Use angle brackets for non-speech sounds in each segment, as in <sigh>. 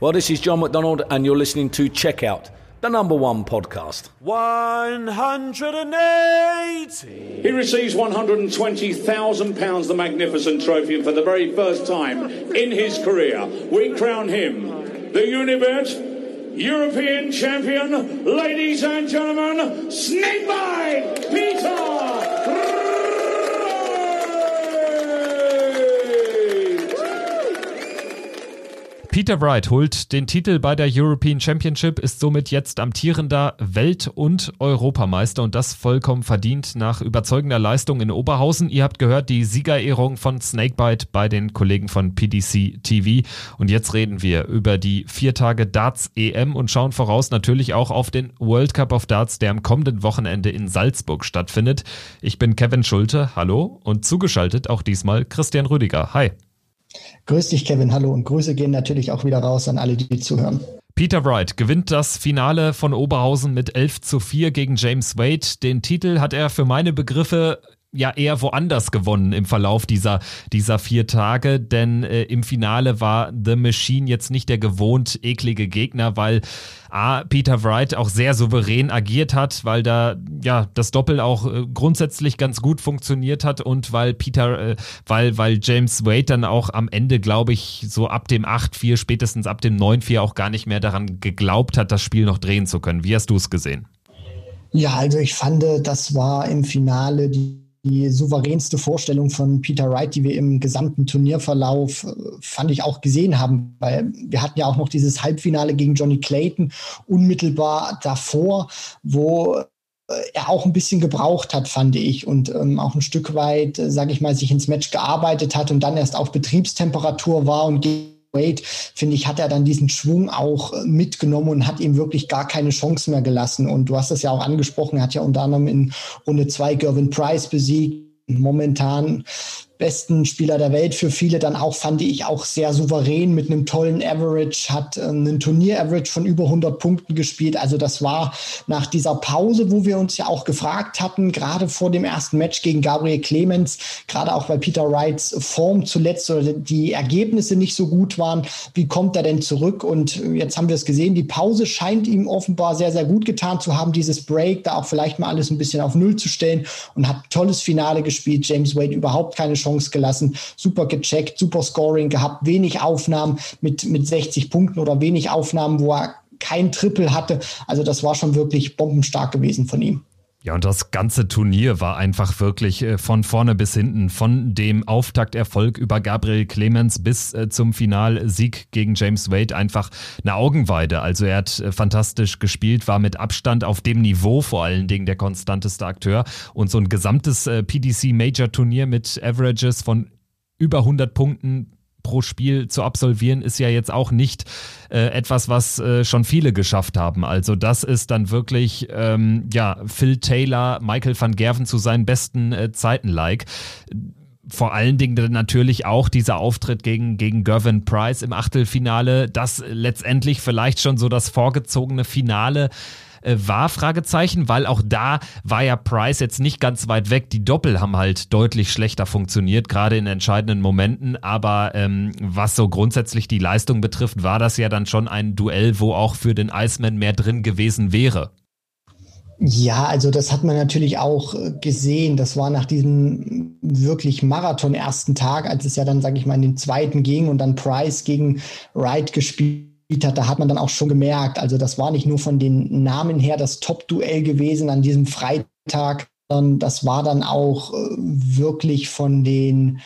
Well, this is John McDonald, and you're listening to Checkout, the number one podcast. 180. He receives £120,000, the magnificent trophy, and for the very first time in his career, we crown him the Unibet European Champion, ladies and gentlemen, Snakebite Peter Peter Wright holt den Titel bei der European Championship, ist somit jetzt amtierender Welt- und Europameister und das vollkommen verdient nach überzeugender Leistung in Oberhausen. Ihr habt gehört die Siegerehrung von Snakebite bei den Kollegen von PDC TV und jetzt reden wir über die vier Tage Darts EM und schauen voraus natürlich auch auf den World Cup of Darts, der am kommenden Wochenende in Salzburg stattfindet. Ich bin Kevin Schulte, hallo und zugeschaltet auch diesmal Christian Rüdiger. Hi. Grüß dich, Kevin. Hallo und Grüße gehen natürlich auch wieder raus an alle, die zuhören. Peter Wright gewinnt das Finale von Oberhausen mit 11 zu 4 gegen James Wade. Den Titel hat er für meine Begriffe ja eher woanders gewonnen im Verlauf dieser, dieser vier Tage, denn äh, im Finale war The Machine jetzt nicht der gewohnt eklige Gegner, weil A, Peter Wright auch sehr souverän agiert hat, weil da ja das Doppel auch äh, grundsätzlich ganz gut funktioniert hat und weil Peter, äh, weil, weil James Wade dann auch am Ende, glaube ich, so ab dem 8-4, spätestens ab dem 9-4 auch gar nicht mehr daran geglaubt hat, das Spiel noch drehen zu können. Wie hast du es gesehen? Ja, also ich fand, das war im Finale die die souveränste Vorstellung von Peter Wright, die wir im gesamten Turnierverlauf, äh, fand ich auch gesehen haben, weil wir hatten ja auch noch dieses Halbfinale gegen Johnny Clayton unmittelbar davor, wo äh, er auch ein bisschen gebraucht hat, fand ich, und ähm, auch ein Stück weit, äh, sage ich mal, sich ins Match gearbeitet hat und dann erst auf Betriebstemperatur war und gegen Wade, finde ich, hat er dann diesen Schwung auch äh, mitgenommen und hat ihm wirklich gar keine Chance mehr gelassen. Und du hast das ja auch angesprochen, er hat ja unter anderem in Runde zwei Gervin Price besiegt. Momentan besten Spieler der Welt für viele dann auch, fand ich auch sehr souverän mit einem tollen Average, hat äh, einen Turnier-Average von über 100 Punkten gespielt. Also das war nach dieser Pause, wo wir uns ja auch gefragt hatten, gerade vor dem ersten Match gegen Gabriel Clemens, gerade auch weil Peter Wrights Form zuletzt oder die Ergebnisse nicht so gut waren, wie kommt er denn zurück? Und jetzt haben wir es gesehen, die Pause scheint ihm offenbar sehr, sehr gut getan zu haben, dieses Break, da auch vielleicht mal alles ein bisschen auf Null zu stellen und hat tolles Finale gespielt. James Wade überhaupt keine Chance Chance gelassen, super gecheckt, super Scoring gehabt, wenig Aufnahmen mit, mit 60 Punkten oder wenig Aufnahmen, wo er kein Triple hatte. Also das war schon wirklich bombenstark gewesen von ihm. Ja, und das ganze Turnier war einfach wirklich äh, von vorne bis hinten, von dem Auftakterfolg über Gabriel Clemens bis äh, zum Finalsieg gegen James Wade einfach eine Augenweide. Also er hat äh, fantastisch gespielt, war mit Abstand auf dem Niveau vor allen Dingen der konstanteste Akteur und so ein gesamtes PDC Major Turnier mit Averages von über 100 Punkten pro Spiel zu absolvieren, ist ja jetzt auch nicht äh, etwas, was äh, schon viele geschafft haben. Also das ist dann wirklich, ähm, ja, Phil Taylor, Michael van Gerven zu seinen besten äh, Zeiten like vor allen Dingen natürlich auch dieser Auftritt gegen, gegen Gervin Price im Achtelfinale, das letztendlich vielleicht schon so das vorgezogene Finale äh, war, Fragezeichen, weil auch da war ja Price jetzt nicht ganz weit weg. Die Doppel haben halt deutlich schlechter funktioniert, gerade in entscheidenden Momenten. Aber ähm, was so grundsätzlich die Leistung betrifft, war das ja dann schon ein Duell, wo auch für den Iceman mehr drin gewesen wäre. Ja, also das hat man natürlich auch äh, gesehen. Das war nach diesem wirklich Marathon ersten Tag, als es ja dann, sage ich mal, in den zweiten ging und dann Price gegen Wright gespielt hat, da hat man dann auch schon gemerkt, also das war nicht nur von den Namen her das Top-Duell gewesen an diesem Freitag, sondern das war dann auch äh, wirklich von den,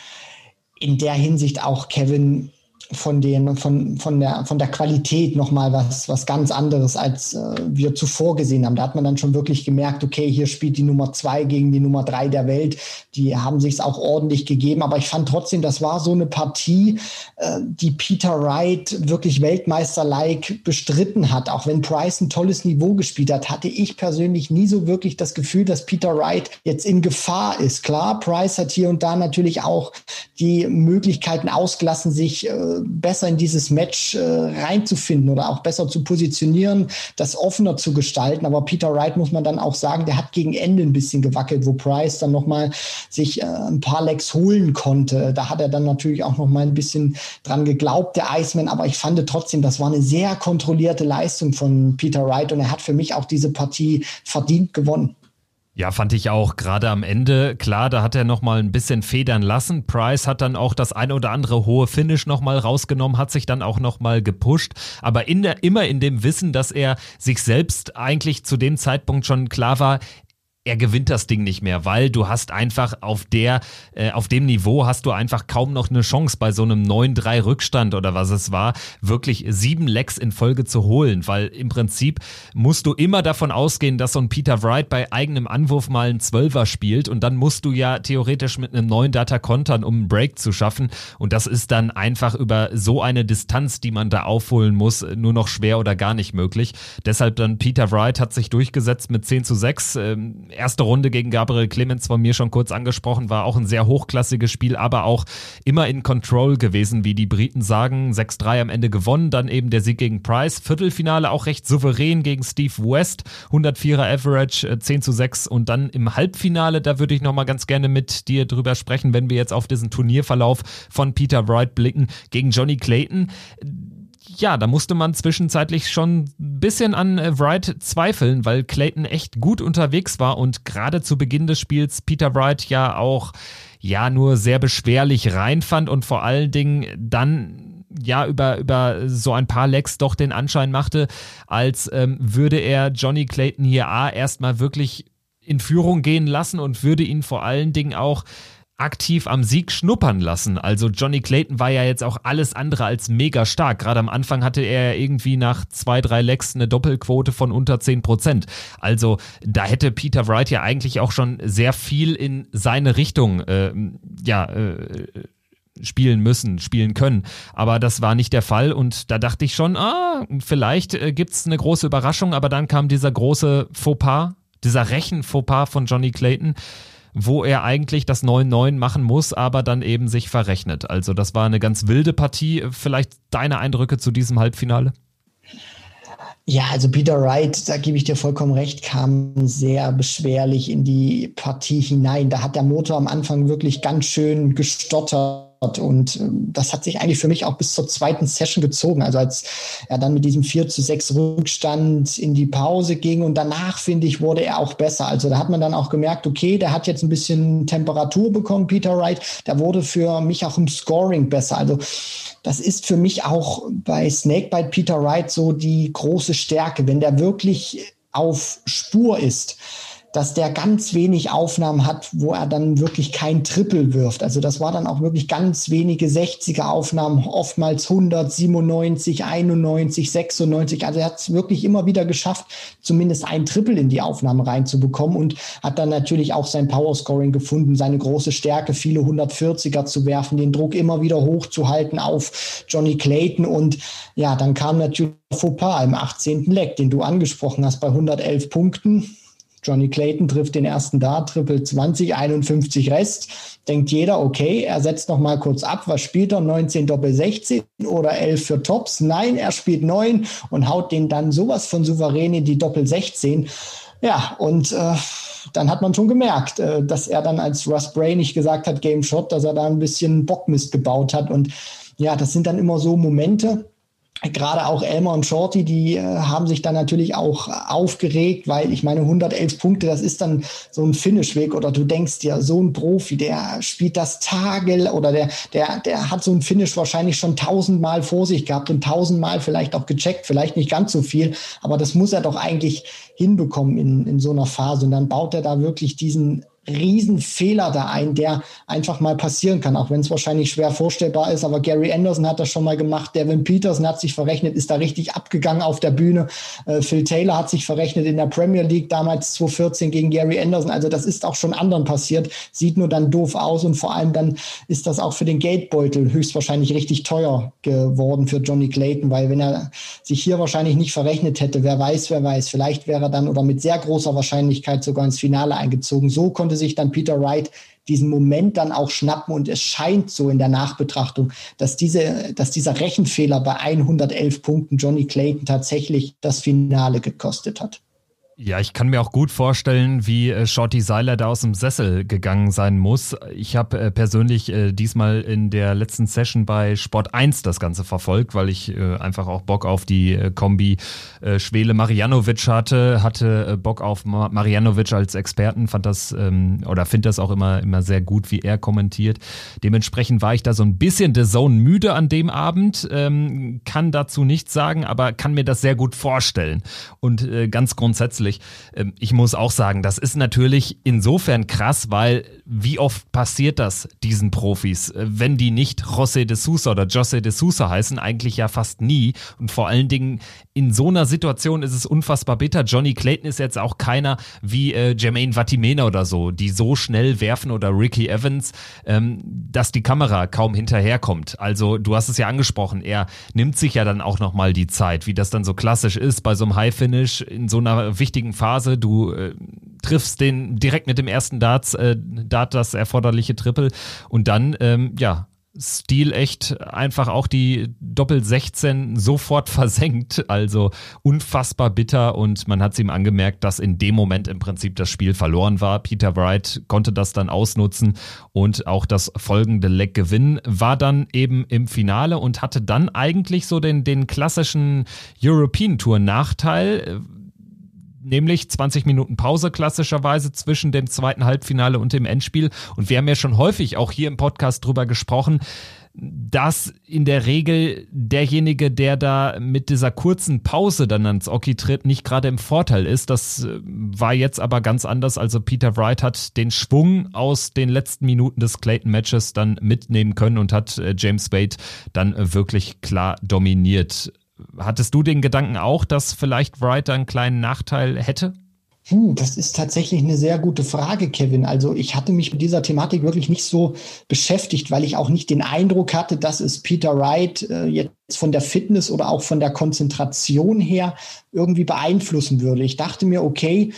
in der Hinsicht auch Kevin von den von von der von der Qualität noch mal was was ganz anderes als äh, wir zuvor gesehen haben. Da hat man dann schon wirklich gemerkt, okay, hier spielt die Nummer zwei gegen die Nummer drei der Welt. Die haben sich es auch ordentlich gegeben, aber ich fand trotzdem, das war so eine Partie, äh, die Peter Wright wirklich Weltmeister-like bestritten hat. Auch wenn Price ein tolles Niveau gespielt hat, hatte ich persönlich nie so wirklich das Gefühl, dass Peter Wright jetzt in Gefahr ist. Klar, Price hat hier und da natürlich auch die Möglichkeiten ausgelassen, sich äh, besser in dieses Match äh, reinzufinden oder auch besser zu positionieren, das offener zu gestalten. Aber Peter Wright muss man dann auch sagen, der hat gegen Ende ein bisschen gewackelt, wo Price dann nochmal sich äh, ein paar Lecks holen konnte. Da hat er dann natürlich auch nochmal ein bisschen dran geglaubt, der Iceman. Aber ich fand trotzdem, das war eine sehr kontrollierte Leistung von Peter Wright und er hat für mich auch diese Partie verdient gewonnen. Ja, fand ich auch. Gerade am Ende, klar, da hat er nochmal ein bisschen federn lassen. Price hat dann auch das eine oder andere hohe Finish nochmal rausgenommen, hat sich dann auch nochmal gepusht. Aber in der, immer in dem Wissen, dass er sich selbst eigentlich zu dem Zeitpunkt schon klar war, er gewinnt das Ding nicht mehr, weil du hast einfach auf der, äh, auf dem Niveau hast du einfach kaum noch eine Chance bei so einem 9-3 Rückstand oder was es war, wirklich sieben Lecks in Folge zu holen, weil im Prinzip musst du immer davon ausgehen, dass so ein Peter Wright bei eigenem Anwurf mal einen Zwölfer spielt und dann musst du ja theoretisch mit einem neuen Data kontern, um einen Break zu schaffen und das ist dann einfach über so eine Distanz, die man da aufholen muss, nur noch schwer oder gar nicht möglich. Deshalb dann Peter Wright hat sich durchgesetzt mit 10 zu 6. Ähm, erste Runde gegen Gabriel Clemens von mir schon kurz angesprochen, war auch ein sehr hochklassiges Spiel, aber auch immer in Control gewesen, wie die Briten sagen. 6-3 am Ende gewonnen, dann eben der Sieg gegen Price. Viertelfinale auch recht souverän gegen Steve West, 104er Average, 10 äh, zu 6 und dann im Halbfinale, da würde ich nochmal ganz gerne mit dir drüber sprechen, wenn wir jetzt auf diesen Turnierverlauf von Peter Wright blicken, gegen Johnny Clayton ja, da musste man zwischenzeitlich schon ein bisschen an äh, Wright zweifeln, weil Clayton echt gut unterwegs war und gerade zu Beginn des Spiels Peter Wright ja auch ja nur sehr beschwerlich reinfand und vor allen Dingen dann ja über, über so ein paar Lecks doch den Anschein machte, als ähm, würde er Johnny Clayton hier A erstmal wirklich in Führung gehen lassen und würde ihn vor allen Dingen auch aktiv am Sieg schnuppern lassen. Also Johnny Clayton war ja jetzt auch alles andere als mega stark. Gerade am Anfang hatte er irgendwie nach zwei, drei Lecks eine Doppelquote von unter 10 Prozent. Also da hätte Peter Wright ja eigentlich auch schon sehr viel in seine Richtung, äh, ja, äh, spielen müssen, spielen können. Aber das war nicht der Fall und da dachte ich schon, ah, vielleicht äh, gibt's eine große Überraschung, aber dann kam dieser große Fauxpas, dieser Rechen-Fauxpas von Johnny Clayton, wo er eigentlich das 9-9 machen muss, aber dann eben sich verrechnet. Also das war eine ganz wilde Partie. Vielleicht deine Eindrücke zu diesem Halbfinale? Ja, also Peter Wright, da gebe ich dir vollkommen recht, kam sehr beschwerlich in die Partie hinein. Da hat der Motor am Anfang wirklich ganz schön gestottert und ähm, das hat sich eigentlich für mich auch bis zur zweiten Session gezogen. Also als er dann mit diesem 4 zu 6 Rückstand in die Pause ging und danach, finde ich, wurde er auch besser. Also da hat man dann auch gemerkt, okay, der hat jetzt ein bisschen Temperatur bekommen, Peter Wright. Der wurde für mich auch im Scoring besser. Also das ist für mich auch bei Snakebite Peter Wright so die große Stärke. Wenn der wirklich auf Spur ist, dass der ganz wenig Aufnahmen hat, wo er dann wirklich kein Triple wirft. Also das war dann auch wirklich ganz wenige 60er Aufnahmen, oftmals 197, 91, 96. Also er hat es wirklich immer wieder geschafft, zumindest ein Triple in die Aufnahme reinzubekommen und hat dann natürlich auch sein Powerscoring gefunden, seine große Stärke, viele 140er zu werfen, den Druck immer wieder hochzuhalten auf Johnny Clayton und ja, dann kam natürlich Fauxpas im 18. Leck, den du angesprochen hast, bei 111 Punkten Johnny Clayton trifft den ersten Dart, Triple 20, 51 Rest. Denkt jeder, okay, er setzt noch mal kurz ab. Was spielt er? 19 Doppel 16 oder 11 für Tops? Nein, er spielt 9 und haut den dann sowas von souverän in die Doppel 16. Ja, und äh, dann hat man schon gemerkt, äh, dass er dann als Russ Bray nicht gesagt hat, Game Shot, dass er da ein bisschen Bockmist gebaut hat. Und ja, das sind dann immer so Momente, gerade auch Elmer und Shorty, die äh, haben sich dann natürlich auch aufgeregt, weil ich meine 111 Punkte, das ist dann so ein Finishweg oder du denkst dir, so ein Profi, der spielt das Tage oder der, der, der hat so ein Finish wahrscheinlich schon tausendmal vor sich gehabt und tausendmal vielleicht auch gecheckt, vielleicht nicht ganz so viel, aber das muss er doch eigentlich hinbekommen in, in so einer Phase. Und dann baut er da wirklich diesen Riesenfehler da ein, der einfach mal passieren kann, auch wenn es wahrscheinlich schwer vorstellbar ist. Aber Gary Anderson hat das schon mal gemacht. Devin Peterson hat sich verrechnet, ist da richtig abgegangen auf der Bühne. Äh, Phil Taylor hat sich verrechnet in der Premier League damals 2014 gegen Gary Anderson. Also das ist auch schon anderen passiert. Sieht nur dann doof aus und vor allem dann ist das auch für den Geldbeutel höchstwahrscheinlich richtig teuer geworden für Johnny Clayton, weil wenn er sich hier wahrscheinlich nicht verrechnet hätte. Wer weiß, wer weiß. Vielleicht wäre er dann oder mit sehr großer Wahrscheinlichkeit sogar ins Finale eingezogen. So konnte sich dann Peter Wright diesen Moment dann auch schnappen und es scheint so in der Nachbetrachtung, dass diese, dass dieser Rechenfehler bei 111 Punkten Johnny Clayton tatsächlich das Finale gekostet hat. Ja, ich kann mir auch gut vorstellen, wie äh, Shorty Seiler da aus dem Sessel gegangen sein muss. Ich habe äh, persönlich äh, diesmal in der letzten Session bei Sport 1 das Ganze verfolgt, weil ich einfach auch Bock auf die Kombi Schwele Marianovic hatte, hatte Bock auf Ma Marianovic als Experten, fand das ähm, oder finde das auch immer, immer sehr gut, wie er kommentiert. Dementsprechend war ich da so ein bisschen der Zone müde an dem Abend, ähm, kann dazu nichts sagen, aber kann mir das sehr gut vorstellen. Und ganz grundsätzlich grundsätzlich. Ähm, ich muss auch sagen, das ist natürlich insofern krass, weil wie oft passiert das diesen Profis, äh, wenn die nicht José de Sousa oder José de Sousa heißen, eigentlich ja fast nie. Und vor allen Dingen in so einer Situation ist es unfassbar bitter. Johnny Clayton ist jetzt auch keiner wie äh, Jermaine Vatimena oder so, die so schnell werfen oder Ricky Evans, ähm, dass die Kamera kaum hinterherkommt. Also du hast es ja angesprochen, er nimmt sich ja dann auch nochmal die Zeit, wie das dann so klassisch ist bei so einem High Finish in so einer wichtigen wichtigen Phase. Du äh, triffst den direkt mit dem ersten Darts, äh, Dart das erforderliche Triple und dann, ähm, ja, Stil echt einfach auch die Doppel 16 sofort <laughs> versenkt. Also unfassbar bitter und man hat es ihm angemerkt, dass in dem Moment im Prinzip das Spiel verloren war. Peter Wright konnte das dann ausnutzen und auch das folgende Leg gewinnen. War dann eben im Finale und hatte dann eigentlich so den, den klassischen European Tour Nachteil nämlich 20 Minuten Pause klassischerweise zwischen dem zweiten Halbfinale und dem Endspiel. Und wir haben ja schon häufig auch hier im Podcast drüber gesprochen, dass in der Regel derjenige, der da mit dieser kurzen Pause dann ans Oki tritt, nicht gerade im Vorteil ist. Das äh, war jetzt aber ganz anders. Also Peter Wright hat den Schwung aus den letzten Minuten des Clayton-Matches dann mitnehmen können und hat äh, James Wade dann äh, wirklich klar dominiert. Hattest du den Gedanken auch, dass vielleicht Wright einen kleinen Nachteil hätte? Puh, das ist tatsächlich eine sehr gute Frage, Kevin. Also ich hatte mich mit dieser Thematik wirklich nicht so beschäftigt, weil ich auch nicht den Eindruck hatte, dass es Peter Wright äh, jetzt von der Fitness oder auch von der Konzentration her irgendwie beeinflussen würde. Ich dachte mir, okay,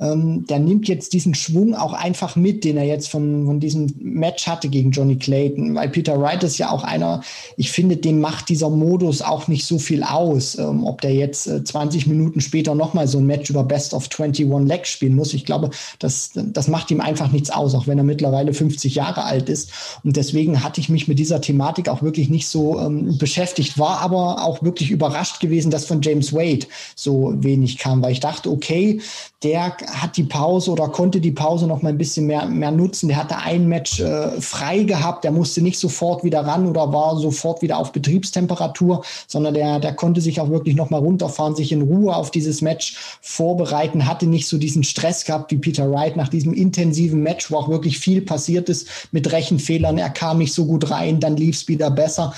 ähm, der nimmt jetzt diesen Schwung auch einfach mit, den er jetzt von, von diesem Match hatte gegen Johnny Clayton. Weil Peter Wright ist ja auch einer, ich finde, dem macht dieser Modus auch nicht so viel aus, ähm, ob der jetzt äh, 20 Minuten später nochmal so ein Match über Best of 21 Legs spielen muss. Ich glaube, das, das macht ihm einfach nichts aus, auch wenn er mittlerweile 50 Jahre alt ist. Und deswegen hatte ich mich mit dieser Thematik auch wirklich nicht so ähm, beschäftigt, war aber auch wirklich überrascht gewesen, dass von James Wade so wenig kam, weil ich dachte, okay, der hat die Pause oder konnte die Pause noch mal ein bisschen mehr, mehr nutzen. Der hatte ein Match äh, frei gehabt, der musste nicht sofort wieder ran oder war sofort wieder auf Betriebstemperatur, sondern der, der konnte sich auch wirklich noch mal runterfahren, sich in Ruhe auf dieses Match vorbereiten, hatte nicht so diesen Stress gehabt wie Peter Wright nach diesem intensiven Match, wo auch wirklich viel passiert ist mit Rechenfehlern. Er kam nicht so gut rein, dann lief es wieder besser.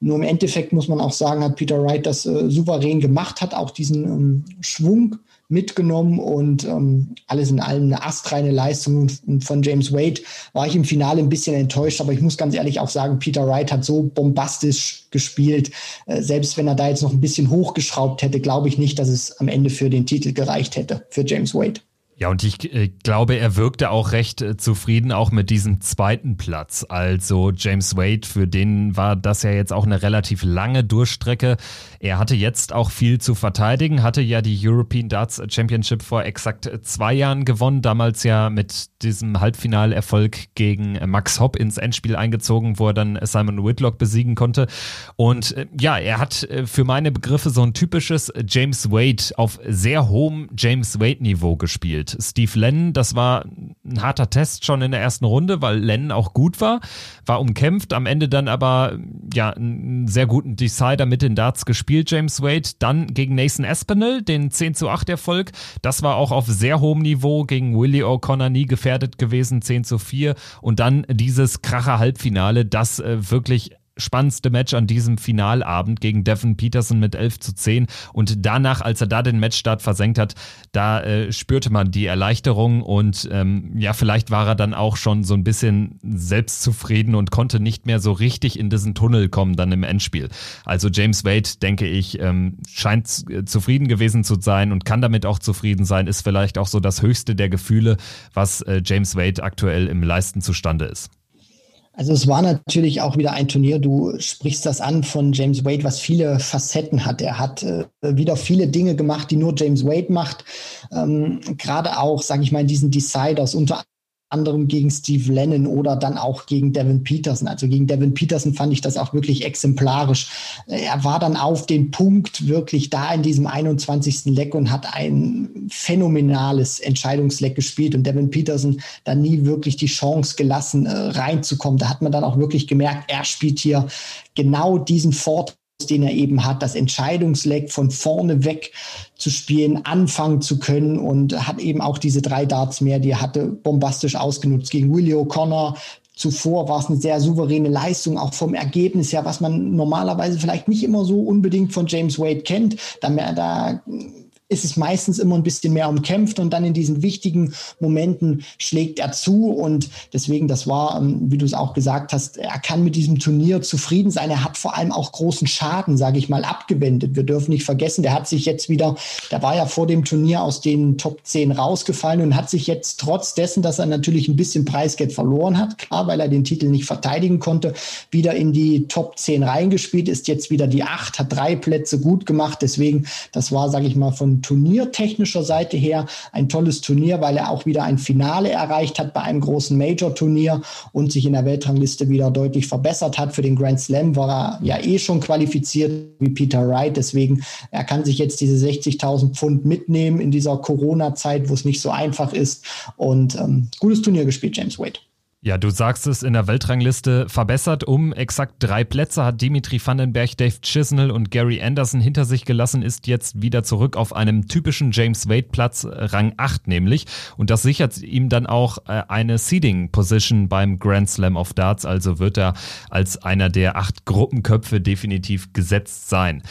Nur im Endeffekt muss man auch sagen, hat Peter Wright das äh, souverän gemacht, hat auch diesen ähm, Schwung mitgenommen und ähm, alles in allem eine astreine Leistung. Von James Wade war ich im Finale ein bisschen enttäuscht, aber ich muss ganz ehrlich auch sagen, Peter Wright hat so bombastisch gespielt. Äh, selbst wenn er da jetzt noch ein bisschen hochgeschraubt hätte, glaube ich nicht, dass es am Ende für den Titel gereicht hätte, für James Wade. Ja, und ich äh, glaube, er wirkte auch recht äh, zufrieden auch mit diesem zweiten Platz. Also James Wade, für den war das ja jetzt auch eine relativ lange Durchstrecke. Er hatte jetzt auch viel zu verteidigen, hatte ja die European Darts Championship vor exakt zwei Jahren gewonnen, damals ja mit diesem Halbfinalerfolg gegen Max Hopp ins Endspiel eingezogen, wo er dann Simon Whitlock besiegen konnte. Und äh, ja, er hat äh, für meine Begriffe so ein typisches James Wade auf sehr hohem James Wade-Niveau gespielt. Steve Lennon, das war ein harter Test schon in der ersten Runde, weil Lennon auch gut war, war umkämpft, am Ende dann aber ja einen sehr guten Decider mit den Darts gespielt gespielt, James Wade. Dann gegen Nathan Espinel, den 10 zu 8 Erfolg. Das war auch auf sehr hohem Niveau gegen Willie O'Connor nie gefährdet gewesen, 10 zu 4. Und dann dieses Kracher Halbfinale, das äh, wirklich spannendste Match an diesem Finalabend gegen Devin Peterson mit 11 zu 10. Und danach, als er da den Matchstart versenkt hat, da äh, spürte man die Erleichterung und ähm, ja, vielleicht war er dann auch schon so ein bisschen selbstzufrieden und konnte nicht mehr so richtig in diesen Tunnel kommen dann im Endspiel. Also James Wade, denke ich, ähm, scheint äh, zufrieden gewesen zu sein und kann damit auch zufrieden sein, ist vielleicht auch so das höchste der Gefühle, was äh, James Wade aktuell im Leisten zustande ist. Also es war natürlich auch wieder ein Turnier, du sprichst das an von James Wade, was viele Facetten hat. Er hat äh, wieder viele Dinge gemacht, die nur James Wade macht. Ähm, Gerade auch, sage ich mal, in diesen Deciders, unter anderem gegen Steve Lennon oder dann auch gegen Devin Peterson. Also gegen Devin Peterson fand ich das auch wirklich exemplarisch. Er war dann auf den Punkt wirklich da in diesem 21. Leck und hat ein phänomenales Entscheidungsleck gespielt und Devin Peterson dann nie wirklich die Chance gelassen, äh, reinzukommen. Da hat man dann auch wirklich gemerkt, er spielt hier genau diesen Vorteil den er eben hat, das Entscheidungsleck von vorne weg zu spielen, anfangen zu können und hat eben auch diese drei Darts mehr, die er hatte, bombastisch ausgenutzt gegen Willie O'Connor. Zuvor war es eine sehr souveräne Leistung, auch vom Ergebnis her, was man normalerweise vielleicht nicht immer so unbedingt von James Wade kennt. Da, da ist es meistens immer ein bisschen mehr umkämpft und dann in diesen wichtigen Momenten schlägt er zu und deswegen, das war, ähm, wie du es auch gesagt hast, er kann mit diesem Turnier zufrieden sein. Er hat vor allem auch großen Schaden, sage ich mal, abgewendet. Wir dürfen nicht vergessen, der hat sich jetzt wieder, der war ja vor dem Turnier aus den Top 10 rausgefallen und hat sich jetzt trotz dessen, dass er natürlich ein bisschen Preisgeld verloren hat, klar, weil er den Titel nicht verteidigen konnte, wieder in die Top 10 reingespielt, ist jetzt wieder die 8, hat drei Plätze gut gemacht. Deswegen, das war, sage ich mal, von turniertechnischer Seite her ein tolles Turnier, weil er auch wieder ein Finale erreicht hat bei einem großen Major-Turnier und sich in der Weltrangliste wieder deutlich verbessert hat. Für den Grand Slam war er ja eh schon qualifiziert wie Peter Wright. Deswegen, er kann sich jetzt diese 60.000 Pfund mitnehmen in dieser Corona-Zeit, wo es nicht so einfach ist. Und ähm, gutes Turnier gespielt, James Wade. Ja, du sagst es in der Weltrangliste verbessert um exakt drei Plätze hat Dimitri Vandenberg, Dave Chisnell und Gary Anderson hinter sich gelassen, ist jetzt wieder zurück auf einem typischen James Wade Platz, Rang 8 nämlich. Und das sichert ihm dann auch äh, eine Seeding Position beim Grand Slam of Darts, also wird er als einer der acht Gruppenköpfe definitiv gesetzt sein.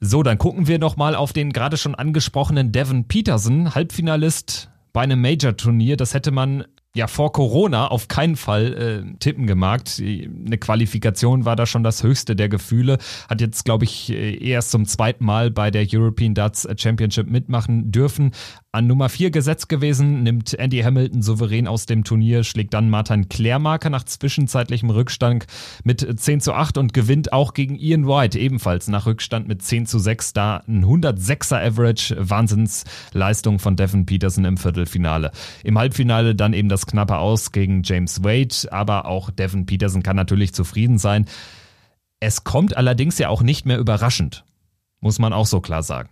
So, dann gucken wir nochmal auf den gerade schon angesprochenen Devin Peterson, Halbfinalist bei einem Major-Turnier. Das hätte man ja vor Corona auf keinen Fall äh, tippen gemacht. Eine Qualifikation war da schon das höchste der Gefühle. Hat jetzt, glaube ich, äh, erst zum zweiten Mal bei der European Darts Championship mitmachen dürfen an Nummer 4 gesetzt gewesen, nimmt Andy Hamilton souverän aus dem Turnier, schlägt dann Martin Klärmarker nach zwischenzeitlichem Rückstand mit 10 zu 8 und gewinnt auch gegen Ian White ebenfalls nach Rückstand mit 10 zu 6. Da ein 106er Average, Wahnsinnsleistung von Devin Peterson im Viertelfinale. Im Halbfinale dann eben das knappe Aus gegen James Wade, aber auch Devin Peterson kann natürlich zufrieden sein. Es kommt allerdings ja auch nicht mehr überraschend, muss man auch so klar sagen.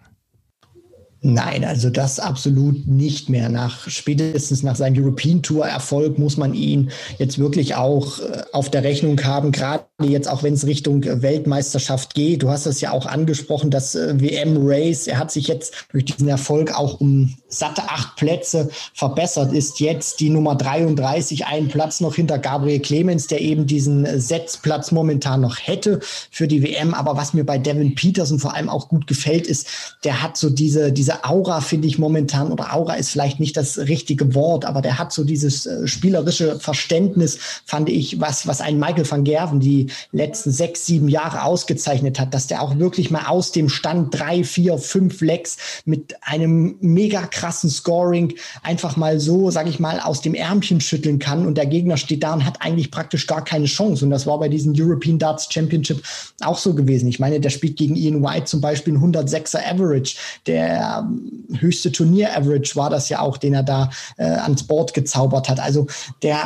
Nein, also das absolut nicht mehr. Nach spätestens nach seinem European Tour Erfolg muss man ihn jetzt wirklich auch äh, auf der Rechnung haben, gerade jetzt auch wenn es Richtung Weltmeisterschaft geht. Du hast es ja auch angesprochen, das äh, WM Race. Er hat sich jetzt durch diesen Erfolg auch um satte acht Plätze verbessert, ist jetzt die Nummer 33, einen Platz noch hinter Gabriel Clemens, der eben diesen Setzplatz momentan noch hätte für die WM. Aber was mir bei Devin Peterson vor allem auch gut gefällt, ist, der hat so diese, diese Aura finde ich momentan, oder Aura ist vielleicht nicht das richtige Wort, aber der hat so dieses äh, spielerische Verständnis, fand ich, was, was ein Michael van Gerven die letzten sechs, sieben Jahre ausgezeichnet hat, dass der auch wirklich mal aus dem Stand drei, vier, fünf Lecks mit einem mega krassen Scoring einfach mal so, sag ich mal, aus dem Ärmchen schütteln kann und der Gegner steht da und hat eigentlich praktisch gar keine Chance. Und das war bei diesem European Darts Championship auch so gewesen. Ich meine, der spielt gegen Ian White zum Beispiel ein 106er Average. Der höchste Turnier-Average war das ja auch, den er da äh, ans Board gezaubert hat. Also der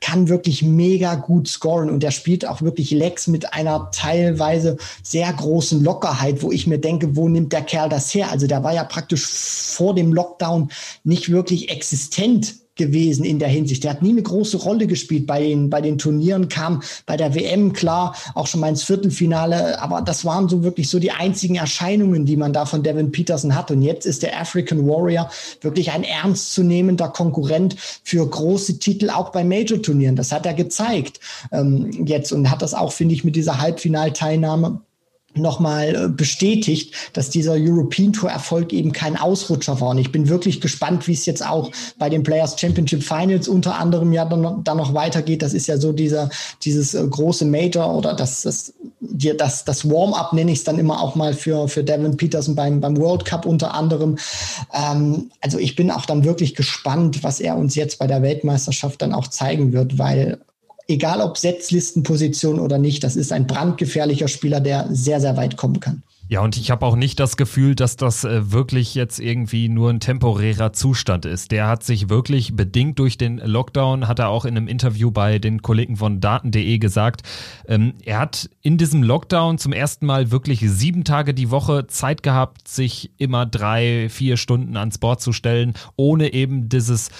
kann wirklich mega gut scoren und der spielt auch wirklich Legs mit einer teilweise sehr großen Lockerheit, wo ich mir denke, wo nimmt der Kerl das her? Also der war ja praktisch vor dem Lockdown nicht wirklich existent gewesen in der Hinsicht. Der hat nie eine große Rolle gespielt bei den, bei den Turnieren, kam bei der WM klar, auch schon mal ins Viertelfinale, aber das waren so wirklich so die einzigen Erscheinungen, die man da von Devin Peterson hat. Und jetzt ist der African Warrior wirklich ein ernstzunehmender Konkurrent für große Titel, auch bei Major-Turnieren. Das hat er gezeigt ähm, jetzt und hat das auch, finde ich, mit dieser Halbfinalteilnahme nochmal äh, bestätigt, dass dieser European Tour Erfolg eben kein Ausrutscher war. Und ich bin wirklich gespannt, wie es jetzt auch bei den Players Championship Finals unter anderem ja dann, dann noch weitergeht. Das ist ja so dieser, dieses äh, große Major oder das, das, das, das Warm-up nenne ich es dann immer auch mal für, für Devin Peterson beim, beim World Cup unter anderem. Ähm, also ich bin auch dann wirklich gespannt, was er uns jetzt bei der Weltmeisterschaft dann auch zeigen wird, weil egal ob Setzlistenposition oder nicht, das ist ein brandgefährlicher Spieler, der sehr, sehr weit kommen kann. Ja, und ich habe auch nicht das Gefühl, dass das äh, wirklich jetzt irgendwie nur ein temporärer Zustand ist. Der hat sich wirklich bedingt durch den Lockdown, hat er auch in einem Interview bei den Kollegen von Daten.de gesagt, ähm, er hat in diesem Lockdown zum ersten Mal wirklich sieben Tage die Woche Zeit gehabt, sich immer drei, vier Stunden ans Board zu stellen, ohne eben dieses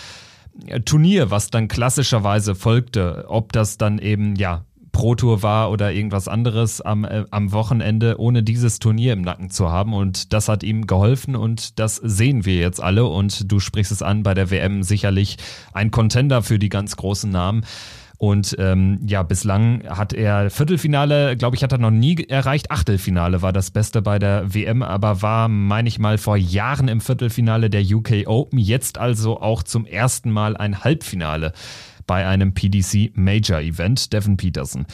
Turnier, was dann klassischerweise folgte, ob das dann eben, ja, Pro Tour war oder irgendwas anderes am, äh, am Wochenende, ohne dieses Turnier im Nacken zu haben. Und das hat ihm geholfen und das sehen wir jetzt alle. Und du sprichst es an, bei der WM sicherlich ein Contender für die ganz großen Namen. Und ähm, ja, bislang hat er Viertelfinale, glaube ich, hat er noch nie erreicht. Achtelfinale war das Beste bei der WM, aber war, meine ich mal, vor Jahren im Viertelfinale der UK Open. Jetzt also auch zum ersten Mal ein Halbfinale bei einem PDC Major Event. Devin Peterson.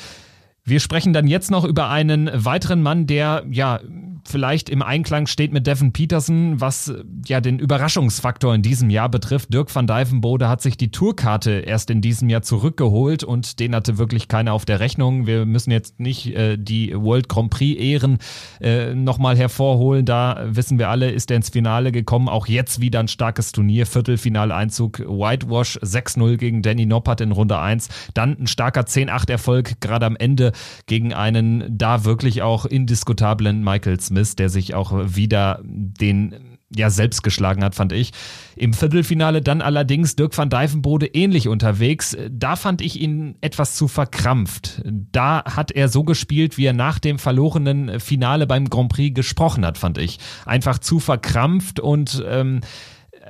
Wir sprechen dann jetzt noch über einen weiteren Mann, der ja vielleicht im Einklang steht mit Devin Peterson, was ja den Überraschungsfaktor in diesem Jahr betrifft. Dirk van Dijvenbode hat sich die Tourkarte erst in diesem Jahr zurückgeholt und den hatte wirklich keiner auf der Rechnung. Wir müssen jetzt nicht äh, die World Grand Prix Ehren äh, nochmal hervorholen. Da wissen wir alle, ist er ins Finale gekommen. Auch jetzt wieder ein starkes Turnier. Viertelfinaleinzug Whitewash 6-0 gegen Danny Noppert in Runde 1. Dann ein starker 10-8 Erfolg gerade am Ende gegen einen da wirklich auch indiskutablen Michael Smith, der sich auch wieder den ja selbst geschlagen hat, fand ich. Im Viertelfinale dann allerdings Dirk van Dijvenbode ähnlich unterwegs. Da fand ich ihn etwas zu verkrampft. Da hat er so gespielt, wie er nach dem verlorenen Finale beim Grand Prix gesprochen hat, fand ich. Einfach zu verkrampft und ähm,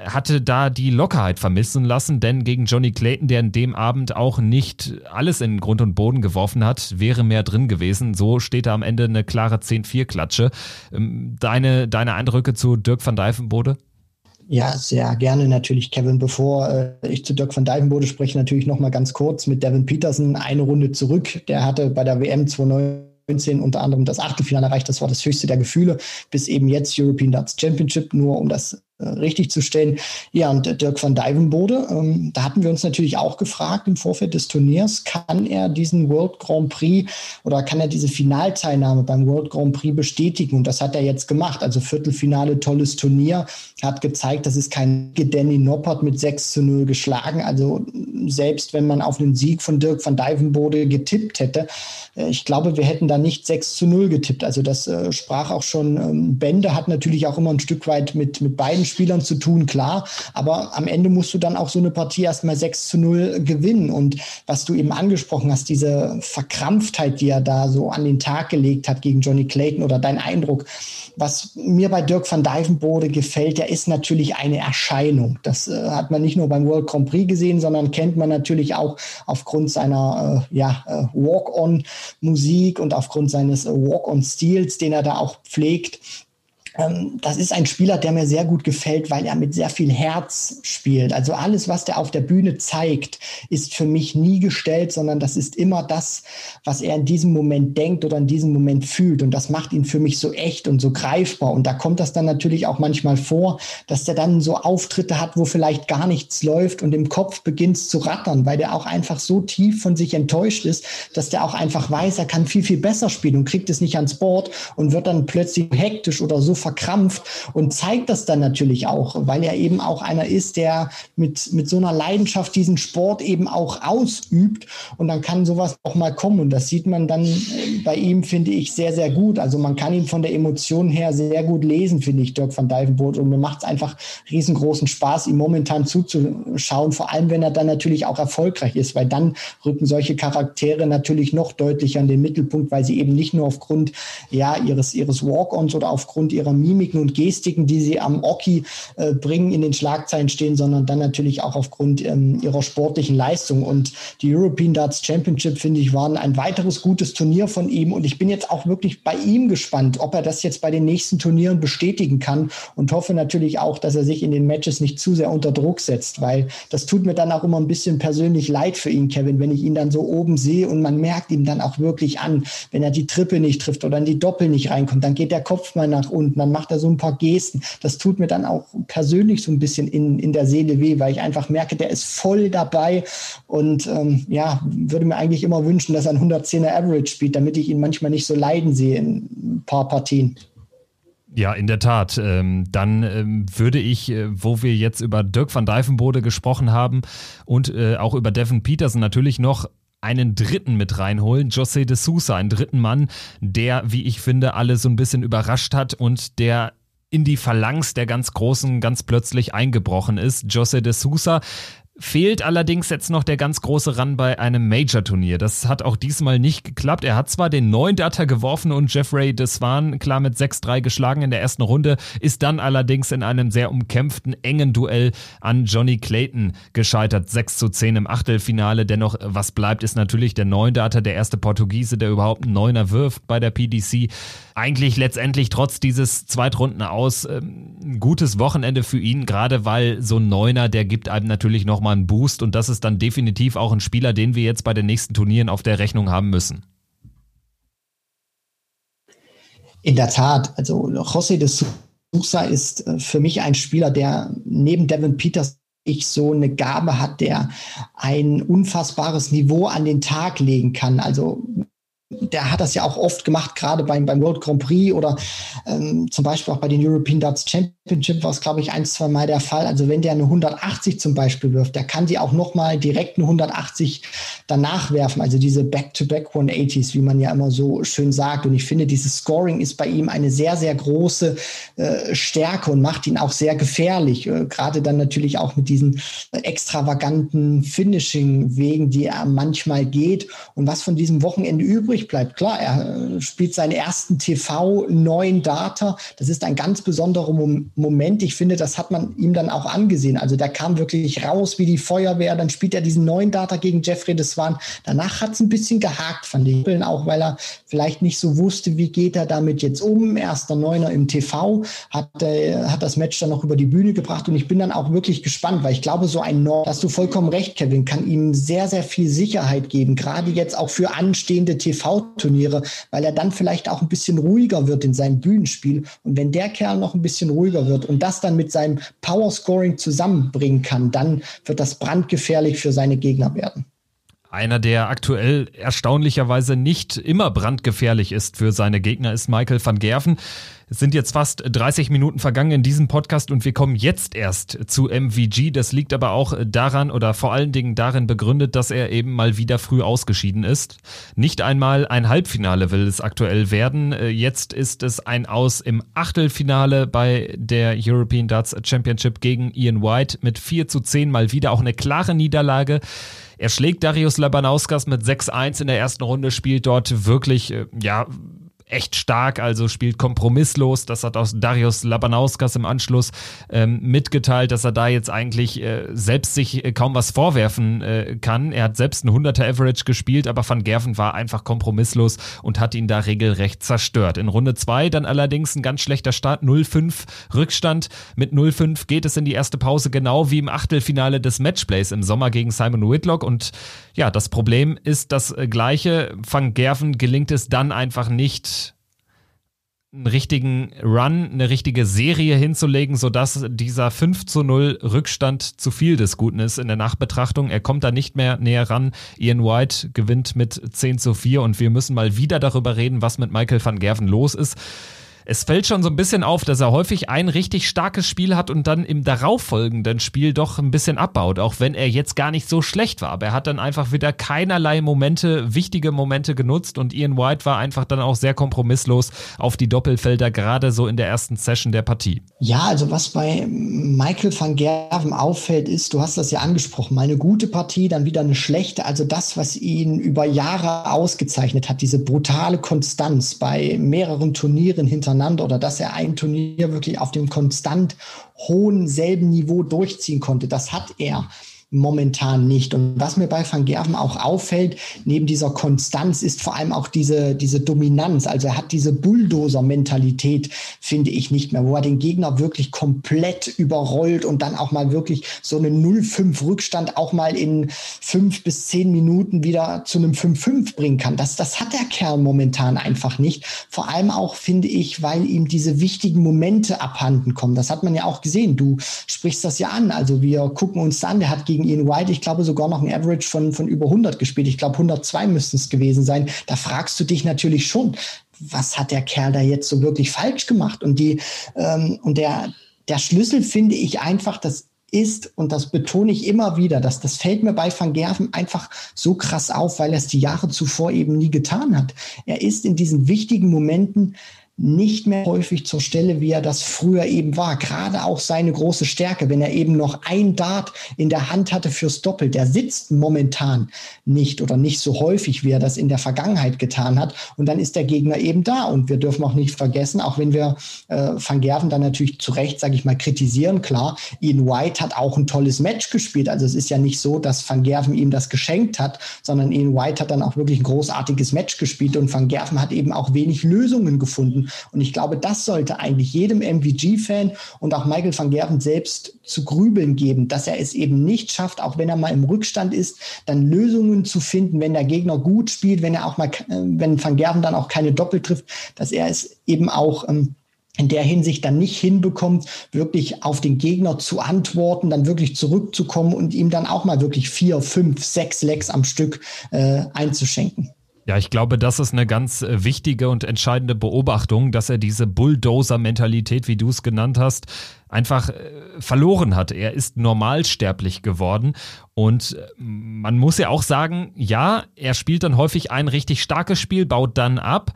hatte da die Lockerheit vermissen lassen, denn gegen Johnny Clayton, der in dem Abend auch nicht alles in Grund und Boden geworfen hat, wäre mehr drin gewesen. So steht da am Ende eine klare 10-4-Klatsche. Ähm, deine, deine Eindrücke zu Dirk van Dijvenbode? Ja, sehr gerne natürlich, Kevin. Bevor äh, ich zu Dirk van Dijvenbode spreche, natürlich noch mal ganz kurz mit Devin Peterson eine Runde zurück. Der hatte bei der WM 2019 unter anderem das Achtelfinale erreicht. Das war das höchste der Gefühle. Bis eben jetzt European Darts Championship, nur um das richtig zu stellen. Ja, und Dirk van Dijvenbode, ähm, da hatten wir uns natürlich auch gefragt im Vorfeld des Turniers, kann er diesen World Grand Prix oder kann er diese Finalteilnahme beim World Grand Prix bestätigen? Und das hat er jetzt gemacht. Also Viertelfinale, tolles Turnier, hat gezeigt, das ist kein Danny Noppert mit 6 zu 0 geschlagen. Also selbst wenn man auf einen Sieg von Dirk van Dijvenbode getippt hätte, äh, ich glaube, wir hätten da nicht 6 zu 0 getippt. Also das äh, sprach auch schon, ähm, Bände hat natürlich auch immer ein Stück weit mit, mit beiden Spielern zu tun, klar. Aber am Ende musst du dann auch so eine Partie erstmal 6 zu 0 gewinnen. Und was du eben angesprochen hast, diese Verkrampftheit, die er da so an den Tag gelegt hat gegen Johnny Clayton oder dein Eindruck, was mir bei Dirk van Dijvenbode gefällt, der ist natürlich eine Erscheinung. Das äh, hat man nicht nur beim World Grand Prix gesehen, sondern kennt man natürlich auch aufgrund seiner äh, ja, äh, Walk-on-Musik und aufgrund seines äh, Walk-on-Stils, den er da auch pflegt das ist ein Spieler, der mir sehr gut gefällt, weil er mit sehr viel Herz spielt. Also alles, was der auf der Bühne zeigt, ist für mich nie gestellt, sondern das ist immer das, was er in diesem Moment denkt oder in diesem Moment fühlt. Und das macht ihn für mich so echt und so greifbar. Und da kommt das dann natürlich auch manchmal vor, dass der dann so Auftritte hat, wo vielleicht gar nichts läuft und im Kopf beginnt zu rattern, weil der auch einfach so tief von sich enttäuscht ist, dass der auch einfach weiß, er kann viel, viel besser spielen und kriegt es nicht ans Board und wird dann plötzlich hektisch oder so verkrampft und zeigt das dann natürlich auch, weil er eben auch einer ist, der mit, mit so einer Leidenschaft diesen Sport eben auch ausübt. Und dann kann sowas auch mal kommen. Und das sieht man dann äh, bei ihm, finde ich, sehr, sehr gut. Also man kann ihn von der Emotion her sehr gut lesen, finde ich, Dirk van Dijvenbode. Und mir macht es einfach riesengroßen Spaß, ihm momentan zuzuschauen, vor allem wenn er dann natürlich auch erfolgreich ist, weil dann rücken solche Charaktere natürlich noch deutlicher in den Mittelpunkt, weil sie eben nicht nur aufgrund ja, ihres, ihres Walk-ons oder aufgrund ihrer Mimiken und Gestiken, die sie am Oki äh, bringen, in den Schlagzeilen stehen, sondern dann natürlich auch aufgrund ähm, ihrer sportlichen Leistung. Und die European Darts Championship, finde ich, waren ein weiteres gutes Turnier von ihm. Und ich bin jetzt auch wirklich bei ihm gespannt, ob er das jetzt bei den nächsten Turnieren bestätigen kann und hoffe natürlich auch, dass er sich in den Matches nicht zu sehr unter Druck setzt, weil das tut mir dann auch immer ein bisschen persönlich leid für ihn, Kevin, wenn ich ihn dann so oben sehe und man merkt ihm dann auch wirklich an, wenn er die Trippe nicht trifft oder in die Doppel nicht reinkommt, dann geht der Kopf mal nach unten, dann macht er so ein paar Gesten. Das tut mir dann auch persönlich so ein bisschen in, in der Seele weh, weil ich einfach merke, der ist voll dabei und ähm, ja, würde mir eigentlich immer wünschen, dass er ein 110er Average spielt, damit ich ihn manchmal nicht so leiden sehe in ein paar Partien. Ja, in der Tat. Ähm, dann ähm, würde ich, äh, wo wir jetzt über Dirk van Dijvenbode gesprochen haben und äh, auch über Devin Peterson natürlich noch einen dritten mit reinholen, José de Sousa, einen dritten Mann, der, wie ich finde, alle so ein bisschen überrascht hat und der in die Phalanx der ganz Großen ganz plötzlich eingebrochen ist. José de Sousa Fehlt allerdings jetzt noch der ganz große Run bei einem Major-Turnier. Das hat auch diesmal nicht geklappt. Er hat zwar den neuen Data geworfen und Jeffrey Deswan klar mit 6-3 geschlagen in der ersten Runde, ist dann allerdings in einem sehr umkämpften, engen Duell an Johnny Clayton gescheitert. 6 zu 10 im Achtelfinale. Dennoch, was bleibt, ist natürlich der neuen Data, der erste Portugiese, der überhaupt einen Neuner wirft bei der PDC. Eigentlich letztendlich trotz dieses Zweitrunden aus ähm, ein gutes Wochenende für ihn, gerade weil so ein Neuner, der gibt einem natürlich nochmal einen Boost und das ist dann definitiv auch ein Spieler, den wir jetzt bei den nächsten Turnieren auf der Rechnung haben müssen. In der Tat, also José de Sousa ist äh, für mich ein Spieler, der neben Devin Peters ich so eine Gabe hat, der ein unfassbares Niveau an den Tag legen kann. Also der hat das ja auch oft gemacht, gerade beim, beim World Grand Prix oder ähm, zum Beispiel auch bei den European Darts Championship war es, glaube ich, ein, zwei Mal der Fall. Also wenn der eine 180 zum Beispiel wirft, der kann die auch nochmal direkt eine 180 danach werfen. Also diese Back-to-Back 180s, wie man ja immer so schön sagt. Und ich finde, dieses Scoring ist bei ihm eine sehr, sehr große äh, Stärke und macht ihn auch sehr gefährlich. Äh, gerade dann natürlich auch mit diesen extravaganten Finishing-Wegen, die er manchmal geht. Und was von diesem Wochenende übrig übrig bleibt. Klar, er äh, spielt seinen ersten TV-neuen Data. Das ist ein ganz besonderer Moment. Ich finde, das hat man ihm dann auch angesehen. Also der kam wirklich raus wie die Feuerwehr. Dann spielt er diesen neuen Data gegen Jeffrey Deswan. Danach hat es ein bisschen gehakt, fand ich. Auch weil er vielleicht nicht so wusste, wie geht er damit jetzt um. Erster Neuner im TV, hat, äh, hat das Match dann noch über die Bühne gebracht. Und ich bin dann auch wirklich gespannt, weil ich glaube, so ein Nord, hast du vollkommen recht, Kevin, kann ihm sehr, sehr viel Sicherheit geben. Gerade jetzt auch für anstehende TV TV-Turniere, weil er dann vielleicht auch ein bisschen ruhiger wird in seinem Bühnenspiel. Und wenn der Kerl noch ein bisschen ruhiger wird und das dann mit seinem Power-Scoring zusammenbringen kann, dann wird das brandgefährlich für seine Gegner werden. Einer, der aktuell erstaunlicherweise nicht immer brandgefährlich ist für seine Gegner, ist Michael van Gerven. Es sind jetzt fast 30 Minuten vergangen in diesem Podcast und wir kommen jetzt erst zu MVG. Das liegt aber auch daran oder vor allen Dingen darin begründet, dass er eben mal wieder früh ausgeschieden ist. Nicht einmal ein Halbfinale will es aktuell werden. Jetzt ist es ein Aus im Achtelfinale bei der European Darts Championship gegen Ian White mit 4 zu 10 mal wieder auch eine klare Niederlage. Er schlägt Darius Labanauskas mit 6-1 in der ersten Runde, spielt dort wirklich, äh, ja, echt stark, also spielt kompromisslos. Das hat auch Darius Labanauskas im Anschluss ähm, mitgeteilt, dass er da jetzt eigentlich äh, selbst sich äh, kaum was vorwerfen äh, kann. Er hat selbst ein 100er Average gespielt, aber Van Gerven war einfach kompromisslos und hat ihn da regelrecht zerstört. In Runde 2 dann allerdings ein ganz schlechter Start, 0-5 Rückstand. Mit 0-5 geht es in die erste Pause, genau wie im Achtelfinale des Matchplays im Sommer gegen Simon Whitlock. Und ja, das Problem ist das äh, gleiche. Van Gerven gelingt es dann einfach nicht, einen richtigen Run, eine richtige Serie hinzulegen, sodass dieser 5 zu 0 Rückstand zu viel des Guten ist in der Nachbetrachtung. Er kommt da nicht mehr näher ran. Ian White gewinnt mit 10 zu 4 und wir müssen mal wieder darüber reden, was mit Michael van Gerven los ist. Es fällt schon so ein bisschen auf, dass er häufig ein richtig starkes Spiel hat und dann im darauffolgenden Spiel doch ein bisschen abbaut, auch wenn er jetzt gar nicht so schlecht war. Aber er hat dann einfach wieder keinerlei Momente, wichtige Momente genutzt und Ian White war einfach dann auch sehr kompromisslos auf die Doppelfelder, gerade so in der ersten Session der Partie. Ja, also was bei Michael van Gerven auffällt, ist, du hast das ja angesprochen, mal eine gute Partie, dann wieder eine schlechte. Also das, was ihn über Jahre ausgezeichnet hat, diese brutale Konstanz bei mehreren Turnieren hintereinander oder dass er ein Turnier wirklich auf dem konstant hohen selben Niveau durchziehen konnte, das hat er momentan nicht. Und was mir bei Van Gerven auch auffällt, neben dieser Konstanz ist vor allem auch diese, diese Dominanz. Also er hat diese Bulldozer-Mentalität, finde ich nicht mehr, wo er den Gegner wirklich komplett überrollt und dann auch mal wirklich so einen 0-5 Rückstand auch mal in fünf bis zehn Minuten wieder zu einem 5-5 bringen kann. Das, das hat der Kerl momentan einfach nicht. Vor allem auch, finde ich, weil ihm diese wichtigen Momente abhanden kommen. Das hat man ja auch gesehen. Du sprichst das ja an. Also wir gucken uns an, der hat gegen gegen Ian White, ich glaube, sogar noch ein Average von, von über 100 gespielt. Ich glaube, 102 müssten es gewesen sein. Da fragst du dich natürlich schon, was hat der Kerl da jetzt so wirklich falsch gemacht? Und die, ähm, und der, der Schlüssel finde ich einfach, das ist, und das betone ich immer wieder, dass das fällt mir bei Van Gerven einfach so krass auf, weil er es die Jahre zuvor eben nie getan hat. Er ist in diesen wichtigen Momenten nicht mehr häufig zur Stelle, wie er das früher eben war. Gerade auch seine große Stärke, wenn er eben noch ein Dart in der Hand hatte fürs Doppel. Der sitzt momentan nicht oder nicht so häufig, wie er das in der Vergangenheit getan hat. Und dann ist der Gegner eben da. Und wir dürfen auch nicht vergessen, auch wenn wir äh, Van Gerven dann natürlich zu Recht, sage ich mal, kritisieren, klar, Ian White hat auch ein tolles Match gespielt. Also es ist ja nicht so, dass Van Gerven ihm das geschenkt hat, sondern Ian White hat dann auch wirklich ein großartiges Match gespielt und Van Gerven hat eben auch wenig Lösungen gefunden. Und ich glaube, das sollte eigentlich jedem MVG-Fan und auch Michael van Gerven selbst zu grübeln geben, dass er es eben nicht schafft, auch wenn er mal im Rückstand ist, dann Lösungen zu finden, wenn der Gegner gut spielt, wenn er auch mal, äh, wenn Van Gerven dann auch keine Doppel trifft, dass er es eben auch ähm, in der Hinsicht dann nicht hinbekommt, wirklich auf den Gegner zu antworten, dann wirklich zurückzukommen und ihm dann auch mal wirklich vier, fünf, sechs Lecks am Stück äh, einzuschenken. Ja, ich glaube, das ist eine ganz äh, wichtige und entscheidende Beobachtung, dass er diese Bulldozer-Mentalität, wie du es genannt hast, einfach äh, verloren hat. Er ist normalsterblich geworden und äh, man muss ja auch sagen, ja, er spielt dann häufig ein richtig starkes Spiel, baut dann ab.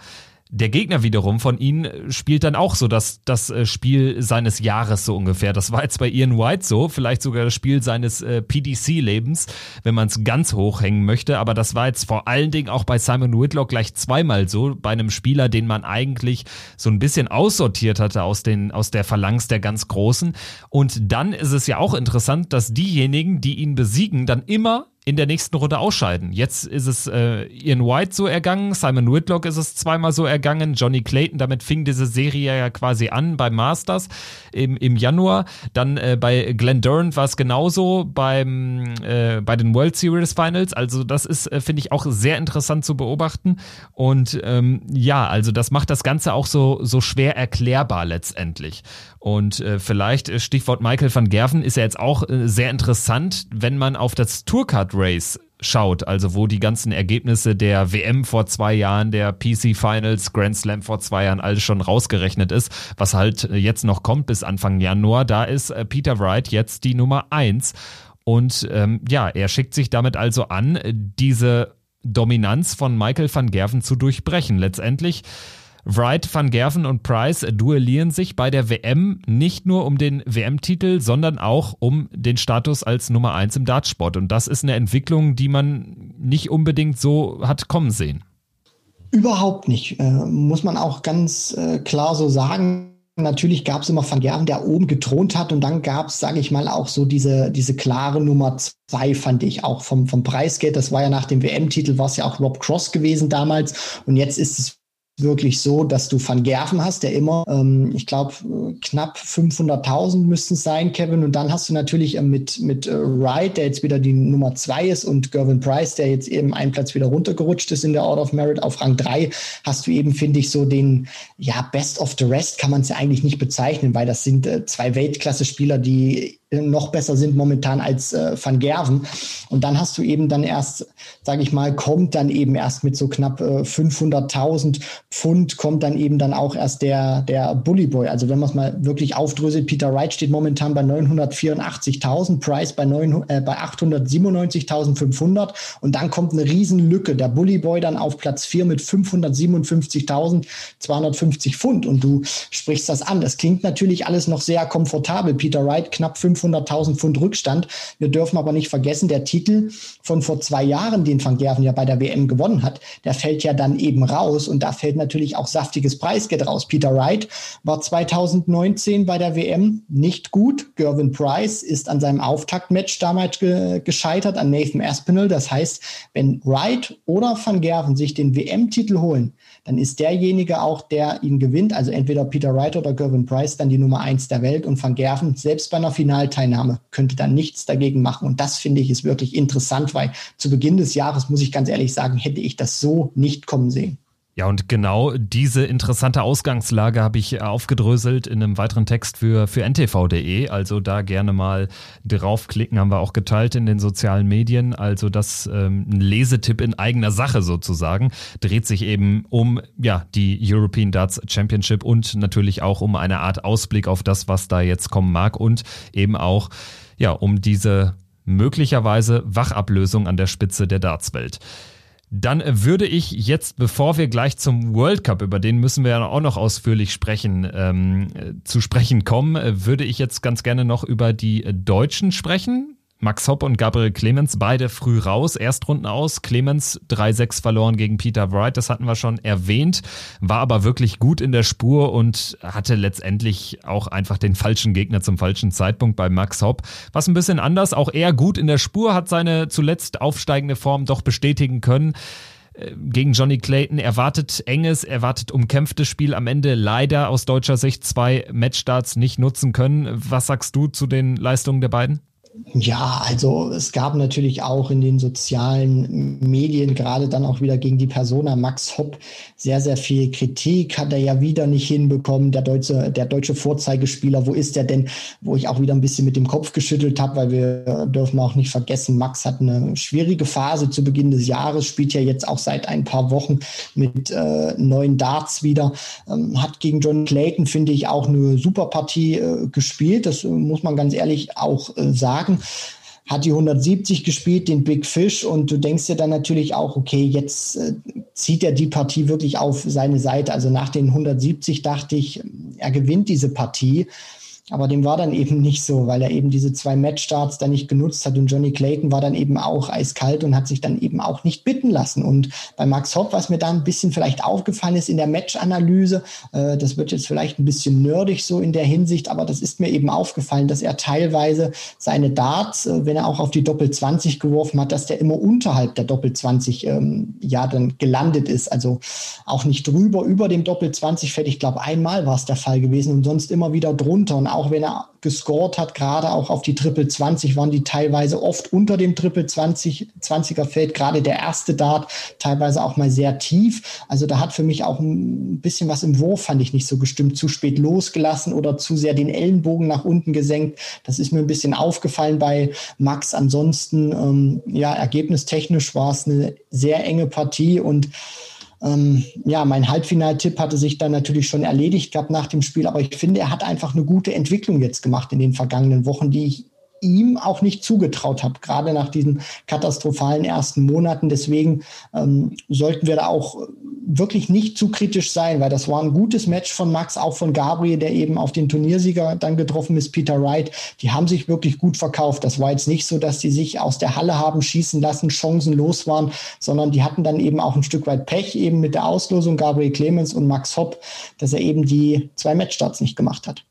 Der Gegner wiederum von ihnen äh, spielt dann auch so das, das äh, Spiel seines Jahres so ungefähr. Das war jetzt bei Ian White so, vielleicht sogar das Spiel seines äh, PDC-Lebens, wenn man es ganz hoch hängen möchte. Aber das war jetzt vor allen Dingen auch bei Simon Whitlock gleich zweimal so, bei einem Spieler, den man eigentlich so ein bisschen aussortiert hatte aus, den, aus der Phalanx der ganz Großen. Und dann ist es ja auch interessant, dass diejenigen, die ihn besiegen, dann immer in der nächsten Runde ausscheiden. Jetzt ist es äh, Ian White so ergangen, Simon Whitlock ist es zweimal so ergangen, Johnny Clayton, damit fing diese Serie ja quasi an beim Masters im, im Januar. Dann äh, bei Glenn Durant war es genauso beim, äh, bei den World Series Finals. Also das ist, äh, finde ich, auch sehr interessant zu beobachten. Und ähm, ja, also das macht das Ganze auch so, so schwer erklärbar letztendlich. Und äh, vielleicht, äh, Stichwort Michael van Gerven, ist ja jetzt auch sehr interessant, wenn man auf das Tourcard Race schaut, also wo die ganzen Ergebnisse der WM vor zwei Jahren, der PC Finals, Grand Slam vor zwei Jahren alles schon rausgerechnet ist, was halt äh, jetzt noch kommt bis Anfang Januar, da ist äh, Peter Wright jetzt die Nummer eins. Und ähm, ja, er schickt sich damit also an, diese Dominanz von Michael van Gerven zu durchbrechen. Letztendlich Wright, Van Gerven und Price duellieren sich bei der WM nicht nur um den WM-Titel, sondern auch um den Status als Nummer 1 im Dartsport. Und das ist eine Entwicklung, die man nicht unbedingt so hat kommen sehen. Überhaupt nicht. Äh, muss man auch ganz äh, klar so sagen. Natürlich gab es immer Van Gerven, der oben getront hat und dann gab es, sage ich mal, auch so diese, diese klare Nummer zwei, fand ich auch vom, vom Preisgeld. Das war ja nach dem WM-Titel, war es ja auch Rob Cross gewesen damals und jetzt ist es wirklich so, dass du Van Gerven hast, der immer, ähm, ich glaube, knapp 500.000 müssten es sein, Kevin. Und dann hast du natürlich äh, mit, mit äh, Wright, der jetzt wieder die Nummer zwei ist, und Gervin Price, der jetzt eben einen Platz wieder runtergerutscht ist in der Order of Merit auf Rang drei, hast du eben, finde ich, so den, ja, Best of the Rest kann man es ja eigentlich nicht bezeichnen, weil das sind äh, zwei Weltklasse-Spieler, die noch besser sind momentan als äh, Van Gerven. Und dann hast du eben dann erst, sage ich mal, kommt dann eben erst mit so knapp äh, 500.000 Pfund, kommt dann eben dann auch erst der, der Bully Boy. Also wenn man es mal wirklich aufdröselt, Peter Wright steht momentan bei 984.000, Price bei, äh, bei 897.500 und dann kommt eine Riesenlücke. Der Bully Boy dann auf Platz 4 mit 557.250 Pfund und du sprichst das an. Das klingt natürlich alles noch sehr komfortabel. Peter Wright knapp 500.000 Pfund Rückstand. Wir dürfen aber nicht vergessen, der Titel von vor zwei Jahren, den Van Gerven ja bei der WM gewonnen hat, der fällt ja dann eben raus und da fällt natürlich auch saftiges Preisgeld raus. Peter Wright war 2019 bei der WM nicht gut. Gervin Price ist an seinem Auftaktmatch damals ge gescheitert an Nathan Aspinall. Das heißt, wenn Wright oder Van Gerven sich den WM-Titel holen, dann ist derjenige auch, der ihn gewinnt, also entweder Peter Wright oder Gervin Price, dann die Nummer eins der Welt und Van Gerven selbst bei einer Finalteilnahme könnte dann nichts dagegen machen. Und das finde ich ist wirklich interessant, weil zu Beginn des Jahres, muss ich ganz ehrlich sagen, hätte ich das so nicht kommen sehen. Ja, und genau diese interessante Ausgangslage habe ich aufgedröselt in einem weiteren Text für, für ntv.de. Also da gerne mal draufklicken, haben wir auch geteilt in den sozialen Medien. Also das ähm, ein Lesetipp in eigener Sache sozusagen. Dreht sich eben um ja, die European Darts Championship und natürlich auch um eine Art Ausblick auf das, was da jetzt kommen mag und eben auch ja, um diese möglicherweise Wachablösung an der Spitze der Dartswelt. Dann würde ich jetzt, bevor wir gleich zum World Cup, über den müssen wir ja auch noch ausführlich sprechen, ähm, zu sprechen kommen, würde ich jetzt ganz gerne noch über die Deutschen sprechen. Max Hopp und Gabriel Clemens beide früh raus, Erstrunden aus. Clemens 3-6 verloren gegen Peter Wright, das hatten wir schon erwähnt, war aber wirklich gut in der Spur und hatte letztendlich auch einfach den falschen Gegner zum falschen Zeitpunkt bei Max Hopp. Was ein bisschen anders, auch er gut in der Spur, hat seine zuletzt aufsteigende Form doch bestätigen können äh, gegen Johnny Clayton erwartet enges, erwartet umkämpftes Spiel am Ende leider aus deutscher Sicht zwei Matchstarts nicht nutzen können. Was sagst du zu den Leistungen der beiden? Ja, also es gab natürlich auch in den sozialen Medien, gerade dann auch wieder gegen die Persona Max Hopp, sehr, sehr viel Kritik. Hat er ja wieder nicht hinbekommen. Der deutsche, der deutsche Vorzeigespieler, wo ist er denn? Wo ich auch wieder ein bisschen mit dem Kopf geschüttelt habe, weil wir dürfen auch nicht vergessen, Max hat eine schwierige Phase zu Beginn des Jahres, spielt ja jetzt auch seit ein paar Wochen mit äh, neuen Darts wieder. Ähm, hat gegen John Clayton, finde ich, auch eine super Partie äh, gespielt. Das äh, muss man ganz ehrlich auch äh, sagen sagen, hat die 170 gespielt, den Big Fish, und du denkst dir dann natürlich auch, okay, jetzt äh, zieht er die Partie wirklich auf seine Seite. Also nach den 170 dachte ich, er gewinnt diese Partie. Aber dem war dann eben nicht so, weil er eben diese zwei Matchstarts dann nicht genutzt hat. Und Johnny Clayton war dann eben auch eiskalt und hat sich dann eben auch nicht bitten lassen. Und bei Max Hopp, was mir da ein bisschen vielleicht aufgefallen ist in der Matchanalyse, äh, das wird jetzt vielleicht ein bisschen nerdig so in der Hinsicht, aber das ist mir eben aufgefallen, dass er teilweise seine Darts, äh, wenn er auch auf die Doppel 20 geworfen hat, dass der immer unterhalb der Doppel 20 ähm, ja dann gelandet ist. Also auch nicht drüber, über dem Doppel 20 Feld. Ich glaube, einmal war es der Fall gewesen und sonst immer wieder drunter. Und auch wenn er gescored hat, gerade auch auf die Triple 20, waren die teilweise oft unter dem Triple 20, 20er Feld, gerade der erste Dart, teilweise auch mal sehr tief. Also da hat für mich auch ein bisschen was im Wurf, fand ich nicht so gestimmt, zu spät losgelassen oder zu sehr den Ellenbogen nach unten gesenkt. Das ist mir ein bisschen aufgefallen bei Max. Ansonsten, ähm, ja, ergebnistechnisch war es eine sehr enge Partie und ähm, ja, mein Halbfinaltipp hatte sich dann natürlich schon erledigt gehabt nach dem Spiel, aber ich finde, er hat einfach eine gute Entwicklung jetzt gemacht in den vergangenen Wochen, die ich ihm auch nicht zugetraut habe, gerade nach diesen katastrophalen ersten Monaten. Deswegen ähm, sollten wir da auch wirklich nicht zu kritisch sein, weil das war ein gutes Match von Max, auch von Gabriel, der eben auf den Turniersieger dann getroffen ist, Peter Wright. Die haben sich wirklich gut verkauft. Das war jetzt nicht so, dass die sich aus der Halle haben schießen lassen, chancenlos waren, sondern die hatten dann eben auch ein Stück weit Pech eben mit der Auslosung Gabriel Clemens und Max Hopp, dass er eben die zwei Matchstarts nicht gemacht hat.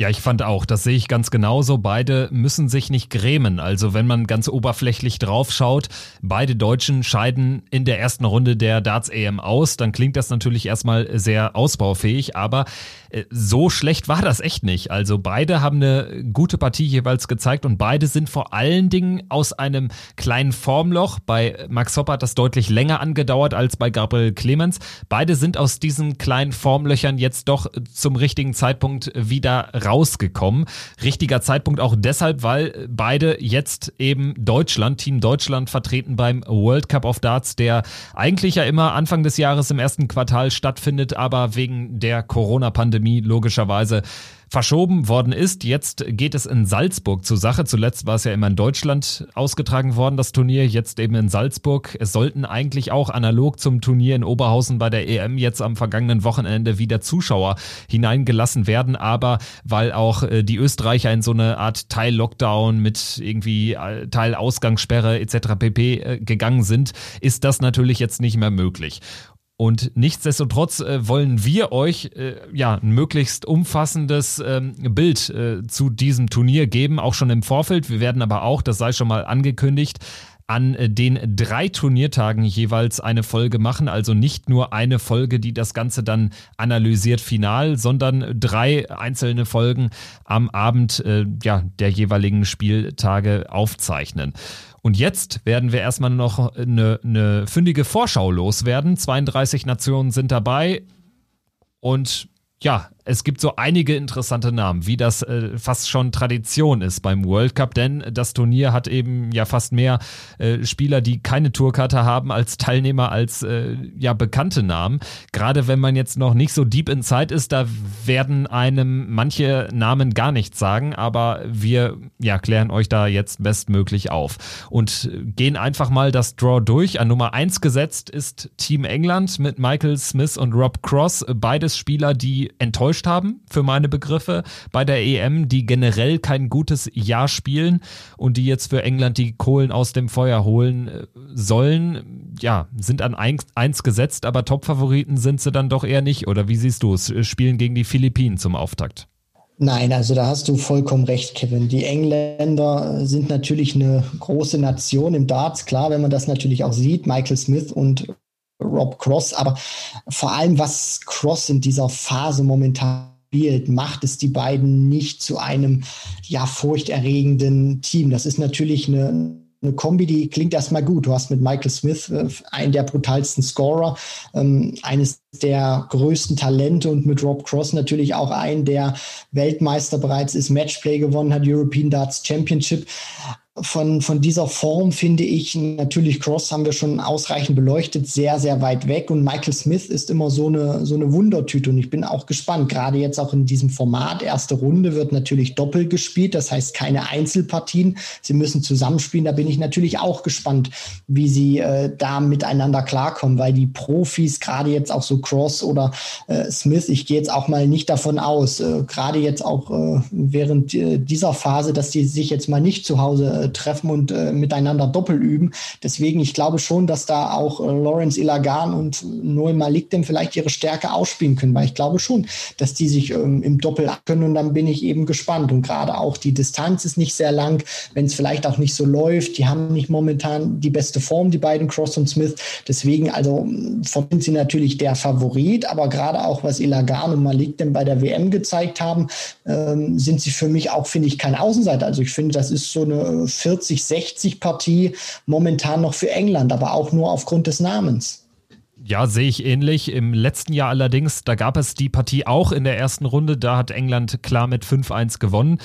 Ja, ich fand auch, das sehe ich ganz genauso. Beide müssen sich nicht grämen. Also wenn man ganz oberflächlich draufschaut, beide Deutschen scheiden in der ersten Runde der Darts EM aus, dann klingt das natürlich erstmal sehr ausbaufähig, aber äh, so schlecht war das echt nicht. Also beide haben eine gute Partie jeweils gezeigt und beide sind vor allen Dingen aus einem kleinen Formloch. Bei Max Hopp hat das deutlich länger angedauert als bei Gabriel Clemens. Beide sind aus diesen kleinen Formlöchern jetzt doch zum richtigen Zeitpunkt wieder rausgekommen. Richtiger Zeitpunkt auch deshalb, weil beide jetzt eben Deutschland, Team Deutschland vertreten beim World Cup of Darts, der eigentlich ja immer Anfang des Jahres im ersten Quartal stattfindet, aber wegen der Corona-Pandemie logischerweise verschoben worden ist. Jetzt geht es in Salzburg zur Sache. Zuletzt war es ja immer in Deutschland ausgetragen worden, das Turnier, jetzt eben in Salzburg. Es sollten eigentlich auch analog zum Turnier in Oberhausen bei der EM jetzt am vergangenen Wochenende wieder Zuschauer hineingelassen werden, aber weil auch äh, die Österreicher in so eine Art Teil-Lockdown mit irgendwie äh, Teil-Ausgangssperre etc. pp. Äh, gegangen sind, ist das natürlich jetzt nicht mehr möglich. Und nichtsdestotrotz äh, wollen wir euch äh, ja ein möglichst umfassendes ähm, Bild äh, zu diesem Turnier geben, auch schon im Vorfeld. Wir werden aber auch, das sei schon mal angekündigt, an äh, den drei Turniertagen jeweils eine Folge machen. Also nicht nur eine Folge, die das Ganze dann analysiert final, sondern drei einzelne Folgen am Abend äh, ja, der jeweiligen Spieltage aufzeichnen. Und jetzt werden wir erstmal noch eine, eine fündige Vorschau loswerden. 32 Nationen sind dabei. Und ja, es gibt so einige interessante Namen, wie das äh, fast schon Tradition ist beim World Cup, denn das Turnier hat eben ja fast mehr äh, Spieler, die keine Tourkarte haben, als Teilnehmer, als äh, ja bekannte Namen. Gerade wenn man jetzt noch nicht so deep in Zeit ist, da werden einem manche Namen gar nichts sagen, aber wir ja klären euch da jetzt bestmöglich auf und gehen einfach mal das Draw durch. An Nummer eins gesetzt ist Team England mit Michael Smith und Rob Cross, beides Spieler, die enttäuscht enttäuscht haben, für meine Begriffe, bei der EM, die generell kein gutes Jahr spielen und die jetzt für England die Kohlen aus dem Feuer holen äh, sollen. Ja, sind an eins gesetzt, aber Topfavoriten sind sie dann doch eher nicht. Oder wie siehst du es? Spielen gegen die Philippinen zum Auftakt. Nein, also da hast du vollkommen recht, Kevin. Die Engländer sind natürlich eine große Nation im Darts, klar, wenn man das natürlich auch sieht. Michael Smith und Rob Cross, aber vor allem, was Cross in dieser Phase momentan spielt, macht es die beiden nicht zu einem ja furchterregenden Team. Das ist natürlich eine, eine Kombi, die klingt erstmal gut. Du hast mit Michael Smith äh, einen der brutalsten Scorer, ähm, eines der größten Talente und mit Rob Cross natürlich auch einen, der Weltmeister bereits ist, Matchplay gewonnen hat, European Darts Championship von, von dieser Form finde ich natürlich Cross haben wir schon ausreichend beleuchtet, sehr, sehr weit weg. Und Michael Smith ist immer so eine, so eine Wundertüte. Und ich bin auch gespannt, gerade jetzt auch in diesem Format. Erste Runde wird natürlich doppelt gespielt, das heißt keine Einzelpartien. Sie müssen zusammenspielen. Da bin ich natürlich auch gespannt, wie sie äh, da miteinander klarkommen, weil die Profis, gerade jetzt auch so Cross oder äh, Smith, ich gehe jetzt auch mal nicht davon aus, äh, gerade jetzt auch äh, während äh, dieser Phase, dass die sich jetzt mal nicht zu Hause äh, treffen und äh, miteinander doppel üben. Deswegen, ich glaube schon, dass da auch äh, Lawrence Ilagan und Noel Malik dem vielleicht ihre Stärke ausspielen können, weil ich glaube schon, dass die sich ähm, im Doppel können und dann bin ich eben gespannt. Und gerade auch die Distanz ist nicht sehr lang, wenn es vielleicht auch nicht so läuft. Die haben nicht momentan die beste Form, die beiden Cross und Smith. Deswegen, also sind sie natürlich der Favorit, aber gerade auch was Ilagan und Malik denn bei der WM gezeigt haben, ähm, sind sie für mich auch, finde ich, kein Außenseiter. Also ich finde, das ist so eine 40, 60 Partie momentan noch für England, aber auch nur aufgrund des Namens. Ja, sehe ich ähnlich. Im letzten Jahr allerdings, da gab es die Partie auch in der ersten Runde. Da hat England klar mit 5-1 gewonnen.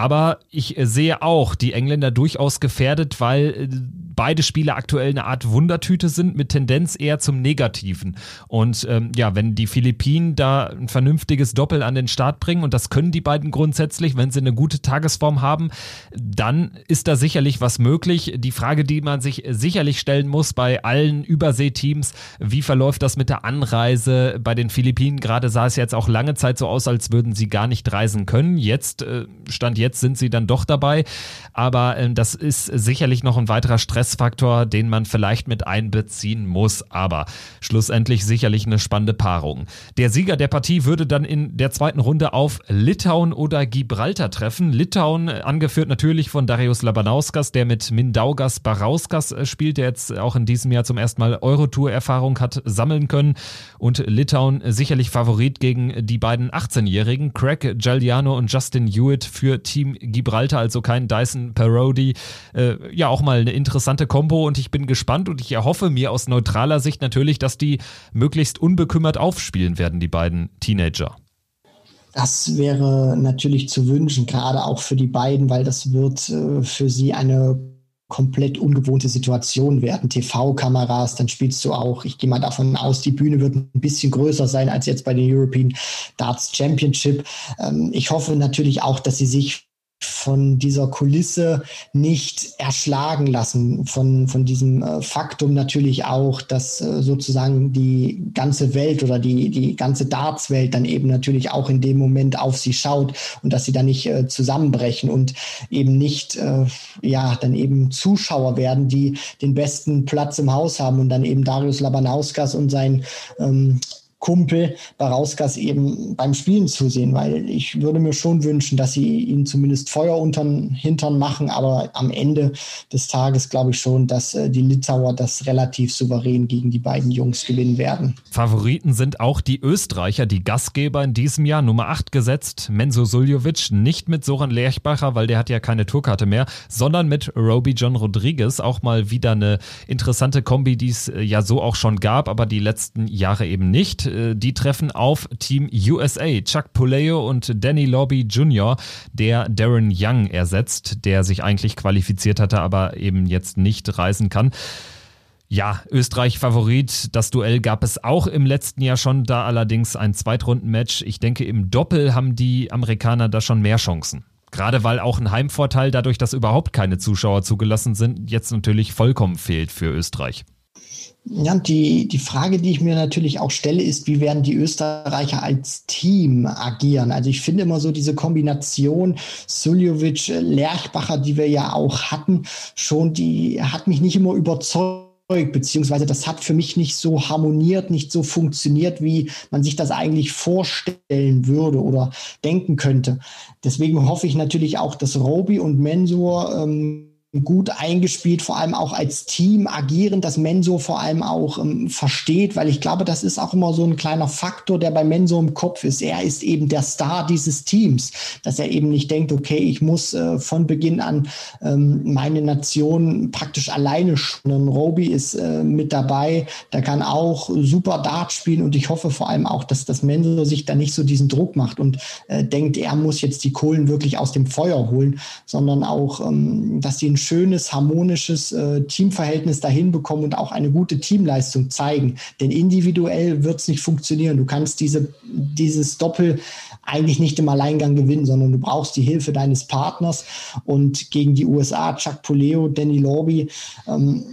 Aber ich sehe auch die Engländer durchaus gefährdet, weil äh, beide Spiele aktuell eine Art Wundertüte sind mit Tendenz eher zum Negativen. Und ähm, ja, wenn die Philippinen da ein vernünftiges Doppel an den Start bringen, und das können die beiden grundsätzlich, wenn sie eine gute Tagesform haben, dann ist da sicherlich was möglich. Die Frage, die man sich sicherlich stellen muss bei allen Überseeteams, wie verläuft das mit der Anreise bei den Philippinen? Gerade sah es jetzt auch lange Zeit so aus, als würden sie gar nicht reisen können. Jetzt äh, stand jetzt sind sie dann doch dabei. Aber äh, das ist sicherlich noch ein weiterer Stressfaktor, den man vielleicht mit einbeziehen muss. Aber schlussendlich sicherlich eine spannende Paarung. Der Sieger der Partie würde dann in der zweiten Runde auf Litauen oder Gibraltar treffen. Litauen, äh, angeführt natürlich von Darius Labanauskas, der mit Mindaugas Barauskas äh, spielt, der jetzt auch in diesem Jahr zum ersten Mal Eurotour-Erfahrung hat sammeln können. Und Litauen sicherlich Favorit gegen die beiden 18-Jährigen, Craig Giuliano und Justin Hewitt für Team Gibraltar, also kein Dyson Parody. Äh, ja, auch mal eine interessante Kombo und ich bin gespannt und ich erhoffe mir aus neutraler Sicht natürlich, dass die möglichst unbekümmert aufspielen werden, die beiden Teenager. Das wäre natürlich zu wünschen, gerade auch für die beiden, weil das wird äh, für sie eine komplett ungewohnte Situation werden. TV-Kameras, dann spielst du auch, ich gehe mal davon aus, die Bühne wird ein bisschen größer sein als jetzt bei den European Darts Championship. Ähm, ich hoffe natürlich auch, dass sie sich von dieser Kulisse nicht erschlagen lassen, von, von diesem äh, Faktum natürlich auch, dass äh, sozusagen die ganze Welt oder die, die ganze Dartswelt dann eben natürlich auch in dem Moment auf sie schaut und dass sie dann nicht äh, zusammenbrechen und eben nicht, ja, dann eben Zuschauer werden, die den besten Platz im Haus haben und dann eben Darius Labanauskas und sein ähm, Kumpel Barauskas eben beim Spielen zusehen, weil ich würde mir schon wünschen, dass sie ihnen zumindest Feuer unterm Hintern machen, aber am Ende des Tages glaube ich schon, dass äh, die Litauer das relativ souverän gegen die beiden Jungs gewinnen werden. Favoriten sind auch die Österreicher, die Gastgeber in diesem Jahr Nummer 8 gesetzt, Menzo Suljovic, nicht mit Soran Lerchbacher, weil der hat ja keine Tourkarte mehr, sondern mit Roby John Rodriguez, auch mal wieder eine interessante Kombi, die es äh, ja so auch schon gab, aber die letzten Jahre eben nicht. Äh, die treffen auf Team USA. Chuck Puleo und Danny Lobby Jr., der Darren Young ersetzt, der sich eigentlich qualifiziert hatte, aber eben jetzt nicht reisen kann. Ja, Österreich Favorit. Das Duell gab es auch im letzten Jahr schon, da allerdings ein Zweitrunden-Match. Ich denke, im Doppel haben die Amerikaner da schon mehr Chancen. Gerade weil auch ein Heimvorteil, dadurch, dass überhaupt keine Zuschauer zugelassen sind, jetzt natürlich vollkommen fehlt für Österreich. Ja, die, die Frage, die ich mir natürlich auch stelle, ist, wie werden die Österreicher als Team agieren? Also ich finde immer so diese Kombination Suljovic, Lerchbacher, die wir ja auch hatten, schon, die hat mich nicht immer überzeugt beziehungsweise das hat für mich nicht so harmoniert, nicht so funktioniert, wie man sich das eigentlich vorstellen würde oder denken könnte. Deswegen hoffe ich natürlich auch, dass Roby und Mensur ähm, gut eingespielt, vor allem auch als Team agieren, dass Menso vor allem auch ähm, versteht, weil ich glaube, das ist auch immer so ein kleiner Faktor, der bei Menso im Kopf ist. Er ist eben der Star dieses Teams, dass er eben nicht denkt, okay, ich muss äh, von Beginn an ähm, meine Nation praktisch alleine schonen. Roby ist äh, mit dabei, der kann auch super Dart spielen und ich hoffe vor allem auch, dass das Menso sich da nicht so diesen Druck macht und äh, denkt, er muss jetzt die Kohlen wirklich aus dem Feuer holen, sondern auch, ähm, dass sie ein schönes, harmonisches äh, Teamverhältnis dahin bekommen und auch eine gute Teamleistung zeigen. Denn individuell wird es nicht funktionieren. Du kannst diese, dieses Doppel eigentlich nicht im Alleingang gewinnen, sondern du brauchst die Hilfe deines Partners. Und gegen die USA, Chuck Puleo, Danny Lorby, ähm,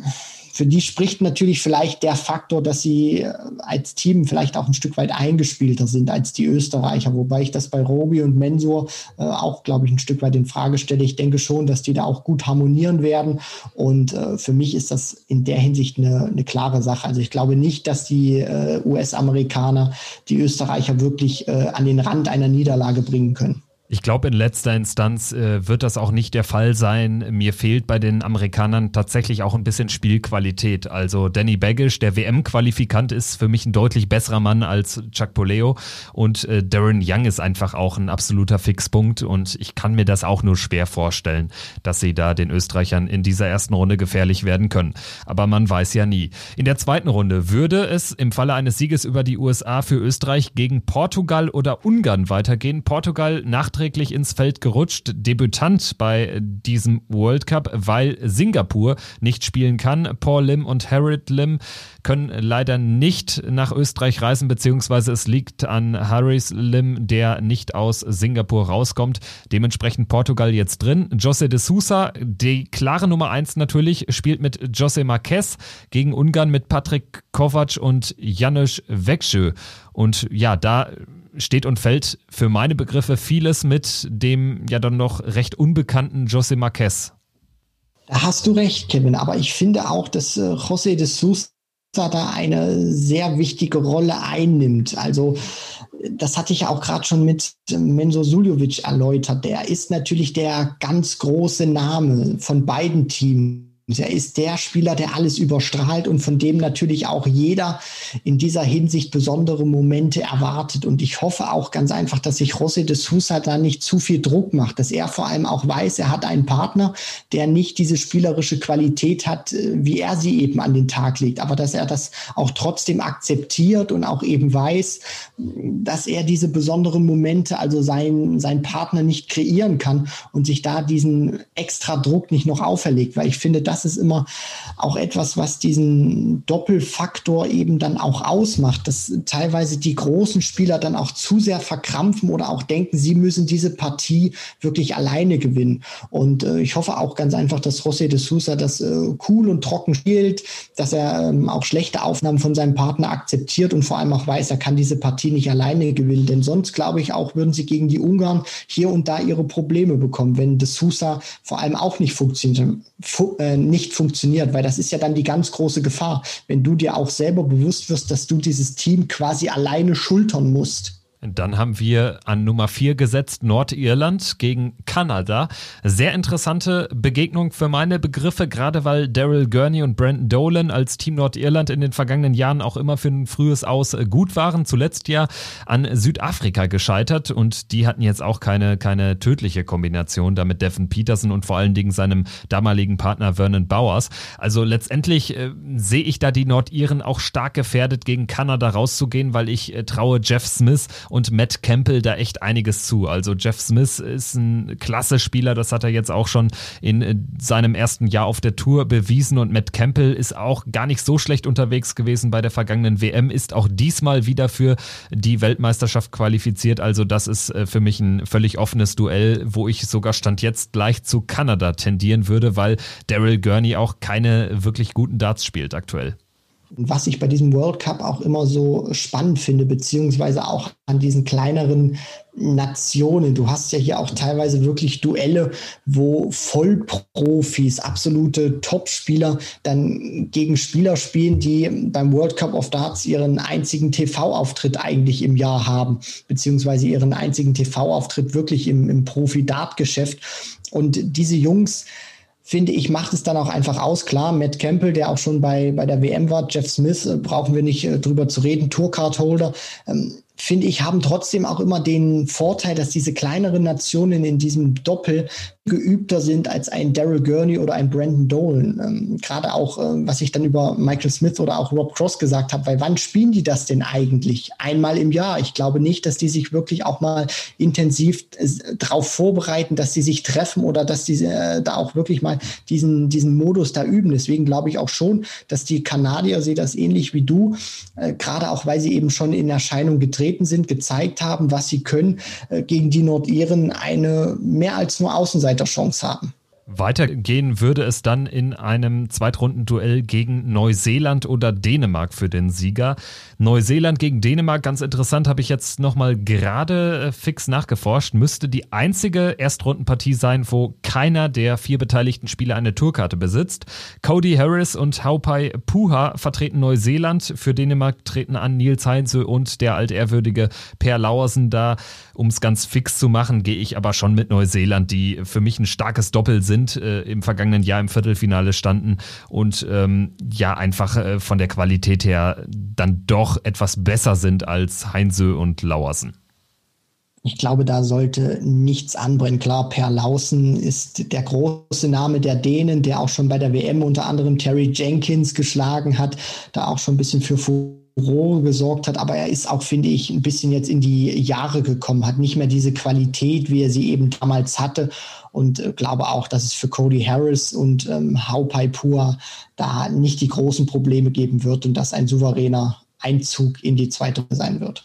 für die spricht natürlich vielleicht der Faktor, dass sie äh, als Team vielleicht auch ein Stück weit eingespielter sind als die Österreicher, wobei ich das bei Robi und Mensur äh, auch, glaube ich, ein Stück weit in Frage stelle. Ich denke schon, dass die da auch gut harmonieren werden und äh, für mich ist das in der Hinsicht eine, eine klare Sache. Also ich glaube nicht, dass die äh, US-Amerikaner die Österreicher wirklich äh, an den Rand einer Niederlage bringen können. Ich glaube, in letzter Instanz äh, wird das auch nicht der Fall sein. Mir fehlt bei den Amerikanern tatsächlich auch ein bisschen Spielqualität. Also Danny Baggish, der WM-Qualifikant, ist für mich ein deutlich besserer Mann als Chuck Poleo. Und äh, Darren Young ist einfach auch ein absoluter Fixpunkt. Und ich kann mir das auch nur schwer vorstellen, dass sie da den Österreichern in dieser ersten Runde gefährlich werden können. Aber man weiß ja nie. In der zweiten Runde würde es im Falle eines Sieges über die USA für Österreich gegen Portugal oder Ungarn weitergehen. Portugal nach nachträglich ins Feld gerutscht, Debütant bei diesem World Cup, weil Singapur nicht spielen kann. Paul Lim und Harold Lim können leider nicht nach Österreich reisen, beziehungsweise es liegt an Harris Lim, der nicht aus Singapur rauskommt. Dementsprechend Portugal jetzt drin. Jose de Sousa, die klare Nummer 1 natürlich, spielt mit Jose Marquez gegen Ungarn mit Patrick Kovac und Janusz Wekschö. Und ja, da steht und fällt für meine Begriffe vieles mit dem ja dann noch recht unbekannten José Marquez. Da hast du recht, Kevin, aber ich finde auch, dass äh, José de Sousa da eine sehr wichtige Rolle einnimmt. Also das hatte ich auch gerade schon mit Menzo Suljovic erläutert. Der ist natürlich der ganz große Name von beiden Teams Er ist der Spieler, der alles überstrahlt und von dem natürlich auch jeder in dieser Hinsicht besondere Momente erwartet. Und ich hoffe auch ganz einfach, dass sich José de Sousa da nicht zu viel Druck macht, dass er vor allem auch weiß, er hat einen Partner, der nicht diese spielerische Qualität hat, äh, wie er sie eben an den Tag legt, aber dass er das auch trotzdem akzeptiert und auch eben weiß, dass er diese besonderen Momente, also sein, sein Partner nicht kreieren kann und sich da diesen extra Druck nicht noch auferlegt, weil ich finde, das das ist immer auch etwas, was diesen Doppelfaktor eben dann auch ausmacht, dass teilweise die großen Spieler dann auch zu sehr verkrampfen oder auch denken, sie müssen diese Partie wirklich alleine gewinnen. Und äh, ich hoffe auch ganz einfach, dass José de Sousa das äh, cool und trocken spielt, dass er ähm, auch schlechte Aufnahmen von seinem Partner akzeptiert und vor allem auch weiß, er kann diese Partie nicht alleine gewinnen. Denn sonst glaube ich auch, würden sie gegen die Ungarn hier und da ihre Probleme bekommen, wenn de Sousa vor allem auch nicht funktioniert, fu äh, nicht funktioniert, weil das ist ja dann die ganz große Gefahr, wenn du dir auch selber bewusst wirst, dass du dieses Team quasi alleine schultern musst. Dann haben wir an Nummer 4 gesetzt Nordirland gegen Kanada. Sehr interessante Begegnung für meine Begriffe, gerade weil Daryl Gurney und Brandon Dolan als Team Nordirland in den vergangenen Jahren auch immer für ein frühes Aus gut waren. Zuletzt ja an Südafrika gescheitert und die hatten jetzt auch keine, keine tödliche Kombination da mit Devin Peterson und vor allen Dingen seinem damaligen Partner Vernon Bowers. Also letztendlich äh, sehe ich da die Nordiren auch stark gefährdet, gegen Kanada rauszugehen, weil ich äh, traue Jeff Smith und Matt Campbell da echt einiges zu. Also Jeff Smith ist ein klasse Spieler, das hat er jetzt auch schon in äh, seinem ersten Jahr auf der Tour bewiesen und Matt Campbell ist auch gar nicht so schlecht unterwegs gewesen bei der vergangenen WM, ist auch diesmal wieder für die Weltmeisterschaft qualifiziert. Also das ist äh, für mich ein völlig offenes Duell, wo ich sogar Stand jetzt gleich zu Kanada tendieren würde, weil Daryl Gurney auch keine wirklich guten Darts spielt aktuell. Was ich bei diesem World Cup auch immer so spannend finde, beziehungsweise auch an diesen kleineren Nationen. Du hast ja hier auch teilweise wirklich Duelle, wo Vollprofis, absolute Topspieler dann gegen Spieler spielen, die beim World Cup of Darts ihren einzigen TV-Auftritt eigentlich im Jahr haben, beziehungsweise ihren einzigen TV-Auftritt wirklich im, im Profi-Dart-Geschäft. Und diese Jungs, finde ich, macht es dann auch einfach aus. Klar, Matt Campbell, der auch schon bei, bei der WM war, Jeff Smith, äh, brauchen wir nicht äh, drüber zu reden, Tourcard-Holder. Ähm, finde ich, haben trotzdem auch immer den Vorteil, dass diese kleineren Nationen in diesem Doppel geübter sind als ein Daryl Gurney oder ein Brandon Dolan. Ähm, Gerade auch, äh, was ich dann über Michael Smith oder auch Rob Cross gesagt habe, weil wann spielen die das denn eigentlich? Einmal im Jahr. Ich glaube nicht, dass die sich wirklich auch mal intensiv äh, darauf vorbereiten, dass sie sich treffen oder dass die äh, da auch wirklich mal diesen, diesen Modus da üben. Deswegen glaube ich auch schon, dass die Kanadier sehen das ähnlich wie du, äh, gerade auch weil sie eben schon in Erscheinung getreten getreten sind, gezeigt haben, was sie können, äh, gegen die Nordiren eine mehr als nur Außenseiterchance haben. Weitergehen würde es dann in einem Zweitrundenduell gegen Neuseeland oder Dänemark für den Sieger. Neuseeland gegen Dänemark, ganz interessant, habe ich jetzt nochmal gerade äh, fix nachgeforscht, müsste die einzige Erstrundenpartie sein, wo keiner der vier beteiligten Spieler eine Tourkarte besitzt. Cody Harris und Haupai Puha vertreten Neuseeland. Für Dänemark treten an Nils Heinze und der altehrwürdige Per Lauersen da. Um es ganz fix zu machen, gehe ich aber schon mit Neuseeland, die für mich ein starkes Doppel sind äh, im vergangenen Jahr im Viertelfinale standen und ähm, ja einfach äh, von der Qualität her dann doch etwas besser sind als Heinze und Lauersen. Ich glaube, da sollte nichts anbrennen. Klar, Per Lausen ist der große Name der Dänen, der auch schon bei der WM unter anderem Terry Jenkins geschlagen hat, da auch schon ein bisschen für Furore gesorgt hat. Aber er ist auch, finde ich, ein bisschen jetzt in die Jahre gekommen, hat nicht mehr diese Qualität, wie er sie eben damals hatte und äh, glaube auch, dass es für Cody Harris und ähm, Haupai Pua da nicht die großen Probleme geben wird und dass ein souveräner Einzug in die zweite sein wird.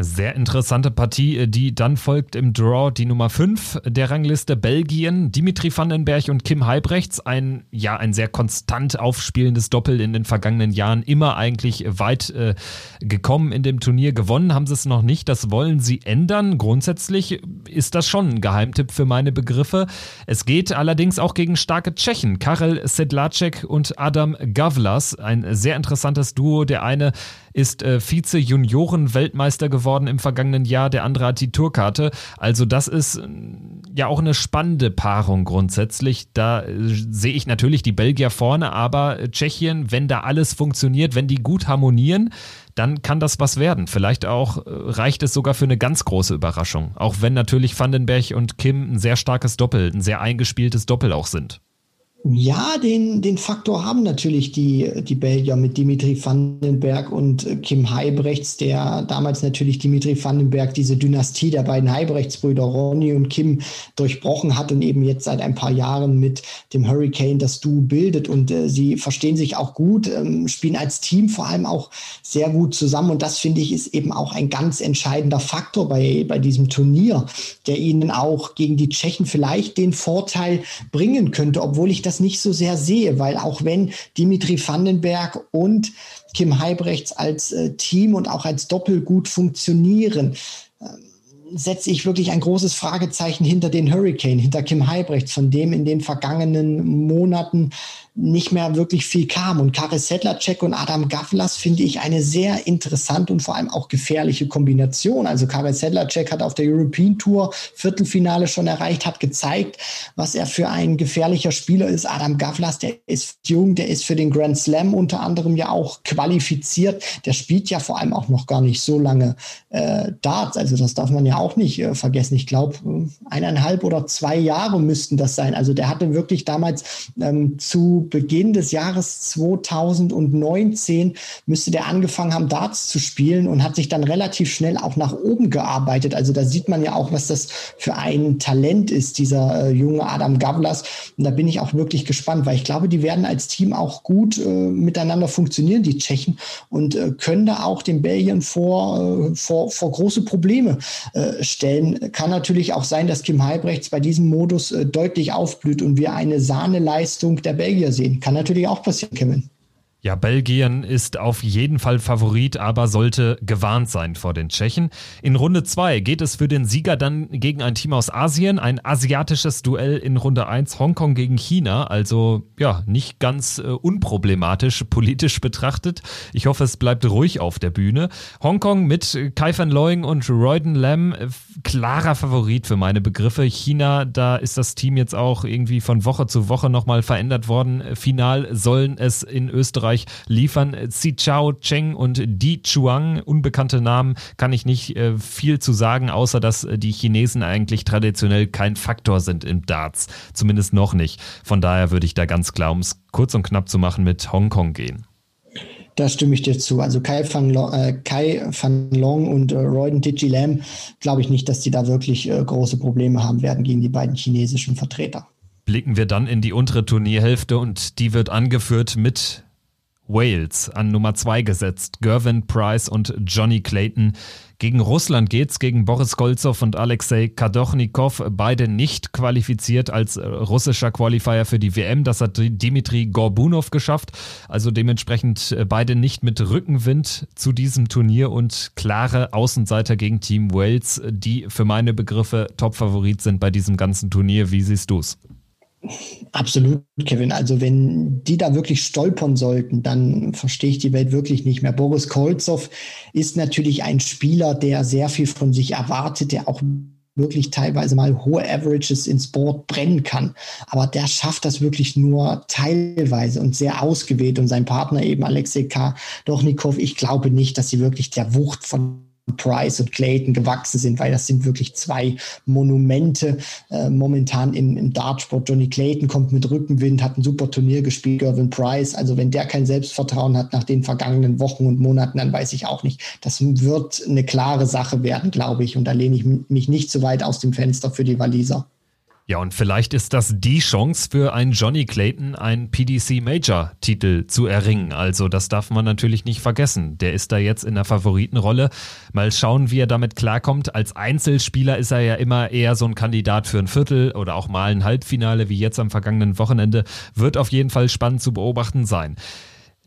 Sehr interessante Partie, äh, die dann folgt im Draw die Nummer 5 der Rangliste Belgien. Dimitri Vandenberg und Kim Heibrechts. Ein, ja, ein sehr konstant aufspielendes Doppel in den vergangenen Jahren. Immer eigentlich weit äh, gekommen in dem Turnier. Gewonnen haben sie es noch nicht. Das wollen sie ändern. Grundsätzlich ist das schon ein Geheimtipp für meine Begriffe. Es geht allerdings auch gegen starke Tschechen. Karel Sedlacek und Adam Gavlas. Ein sehr interessantes Duo. Der eine ist äh, Vize-Junioren-Weltmeister geworden im vergangenen Jahr. Der andere hat die Tourkarte. Also das ist äh, ja auch eine spannende Paarung grundsätzlich. Da äh, sehe ich natürlich die Belgier vorne, aber Tschechien, wenn da alles funktioniert, wenn die gut harmonieren, dann kann das was werden. Vielleicht auch äh, reicht es sogar für eine ganz große Überraschung. Auch wenn natürlich Vandenberg und Kim ein sehr starkes Doppel, ein sehr eingespieltes Doppel auch sind. Ja, den, den Faktor haben natürlich die, die Belgier mit Dimitri Vandenberg und Kim Heibrechts, der damals natürlich Dimitri Vandenberg diese Dynastie der beiden Heibrechtsbrüder Ronny und Kim durchbrochen hat und eben jetzt seit ein paar Jahren mit dem Hurricane das Duo bildet. Und äh, sie verstehen sich auch gut, ähm, spielen als Team vor allem auch sehr gut zusammen. Und das finde ich ist eben auch ein ganz entscheidender Faktor bei, bei diesem Turnier, der ihnen auch gegen die Tschechen vielleicht den Vorteil bringen könnte, obwohl ich das nicht so sehr sehe, weil auch wenn Dimitri Vandenberg und Kim Heibrechts als äh, Team und auch als Doppel gut funktionieren, äh, setze ich wirklich ein großes Fragezeichen hinter den Hurricane, hinter Kim Heibrechts, von dem in den vergangenen Monaten nicht mehr wirklich viel kam. Und Karis Sedlacek und Adam Gavlas finde ich eine sehr interessante und vor allem auch gefährliche Kombination. Also Karis Sedlacek hat auf der European Tour Viertelfinale schon erreicht, hat gezeigt, was er für ein gefährlicher Spieler ist. Adam Gavlas, der ist jung, der ist für den Grand Slam unter anderem ja auch qualifiziert. Der spielt ja vor allem auch noch gar nicht so lange äh, Darts. Also das darf man ja auch nicht äh, vergessen. Ich glaube, äh, eineinhalb oder zwei Jahre müssten das sein. Also der hatte wirklich damals ähm, zu Beginn des Jahres 2019 müsste der angefangen haben, Darts zu spielen und hat sich dann relativ schnell auch nach oben gearbeitet. Also da sieht man ja auch, was das für ein Talent ist, dieser äh, junge Adam Gavlas. Und da bin ich auch wirklich gespannt, weil ich glaube, die werden als Team auch gut äh, miteinander funktionieren, die Tschechen, und äh, können da auch den Belgien vor, äh, vor, vor große Probleme äh, stellen. Kann natürlich auch sein, dass Kim Heibrechts bei diesem Modus äh, deutlich aufblüht und wir eine Sahneleistung der Belgier sehen. Kann natürlich auch passieren, Kevin. Ja, Belgien ist auf jeden Fall Favorit, aber sollte gewarnt sein vor den Tschechen. In Runde 2 geht es für den Sieger dann gegen ein Team aus Asien, ein asiatisches Duell in Runde 1 Hongkong gegen China, also ja, nicht ganz äh, unproblematisch politisch <laughs> betrachtet. Ich hoffe, es bleibt ruhig auf der Bühne. Hongkong mit Kai van Looying und Royden Lam, äh, klarer Favorit für meine Begriffe. China, da ist das Team jetzt auch irgendwie von Woche zu Woche nochmal verändert worden. Final sollen es in Österreich Österreich liefern. Zichao Cheng und Di Chuang, unbekannte Namen, kann ich nicht äh, viel zu sagen, außer dass äh, die Chinesen eigentlich traditionell kein Faktor sind im Darts. Zumindest noch nicht. Von daher würde ich da ganz klar, um es kurz und knapp zu machen, mit Hongkong gehen. Da stimme ich dir zu. Also Kai van Long, äh, Kai van Long und äh, Royden Digi Lam, glaube ich nicht, dass die da wirklich äh, große Probleme haben werden gegen die beiden chinesischen Vertreter. Blicken wir dann in die untere Turnierhälfte und die wird angeführt mit Wales an Nummer 2 gesetzt. Gervin Price und Johnny Clayton. Gegen Russland geht's, gegen Boris Golzow und Alexei Kadochnikov, beide nicht qualifiziert als äh, russischer Qualifier für die WM. Das hat Dimitri Gorbunov geschafft. Also dementsprechend äh, beide nicht mit Rückenwind zu diesem Turnier und klare Außenseiter gegen Team Wales, die für meine Begriffe Topfavorit sind bei diesem ganzen Turnier. Wie siehst du's? Absolut, Kevin. Also wenn die da wirklich stolpern sollten, dann verstehe ich die Welt wirklich nicht mehr. Boris Kolzow ist natürlich ein Spieler, der sehr viel von sich erwartet, der auch wirklich teilweise mal hohe Averages ins Board brennen kann. Aber der schafft das wirklich nur teilweise und sehr ausgewählt. Und sein Partner eben Alexei K. Dochnikov, ich glaube nicht, dass sie wirklich der Wucht von Price und Clayton gewachsen sind, weil das sind wirklich zwei Monumente äh, momentan im, im Dartsport. Johnny Clayton kommt mit Rückenwind, hat ein super Turnier gespielt, Gervin Price. Also wenn der kein Selbstvertrauen hat nach den vergangenen Wochen und Monaten, dann weiß ich auch nicht. Das wird eine klare Sache werden, glaube ich. Und da lehne ich mich nicht zu weit aus dem Fenster für die Waliser. Ja, und vielleicht ist das die Chance für einen Johnny Clayton, einen PDC Major Titel zu erringen. Also das darf man natürlich nicht vergessen. Der ist da jetzt in der Favoritenrolle. Mal schauen, wie er damit klarkommt. Als Einzelspieler ist er ja immer eher so ein Kandidat für ein Viertel oder auch mal ein Halbfinale wie jetzt am vergangenen Wochenende. Wird auf jeden Fall spannend zu beobachten sein.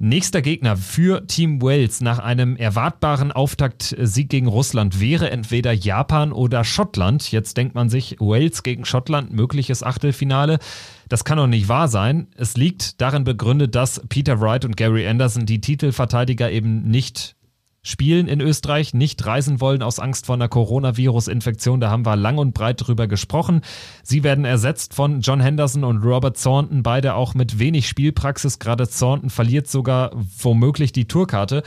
Nächster Gegner für Team Wales nach einem erwartbaren Auftaktsieg gegen Russland wäre entweder Japan oder Schottland. Jetzt denkt man sich, Wales gegen Schottland, mögliches Achtelfinale. Das kann doch nicht wahr sein. Es liegt darin begründet, dass Peter Wright und Gary Anderson, die Titelverteidiger, eben nicht spielen in Österreich, nicht reisen wollen aus Angst vor einer Coronavirus-Infektion. Da haben wir lang und breit drüber gesprochen. Sie werden ersetzt von John Henderson und Robert Thornton, beide auch mit wenig Spielpraxis. Gerade Thornton verliert sogar womöglich die Tourkarte.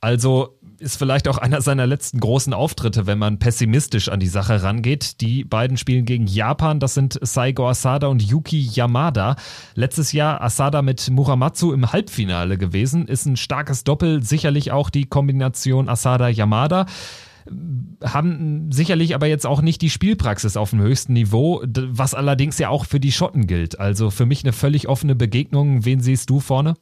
Also ist vielleicht auch einer seiner letzten großen Auftritte, wenn man pessimistisch an die Sache rangeht. Die beiden spielen gegen Japan, das sind Saigo Asada und Yuki Yamada. Letztes Jahr Asada mit Muramatsu im Halbfinale gewesen, ist ein starkes Doppel, sicherlich auch die Kombination Asada-Yamada haben sicherlich aber jetzt auch nicht die Spielpraxis auf dem höchsten Niveau, was allerdings ja auch für die Schotten gilt. Also für mich eine völlig offene Begegnung. Wen siehst du vorne?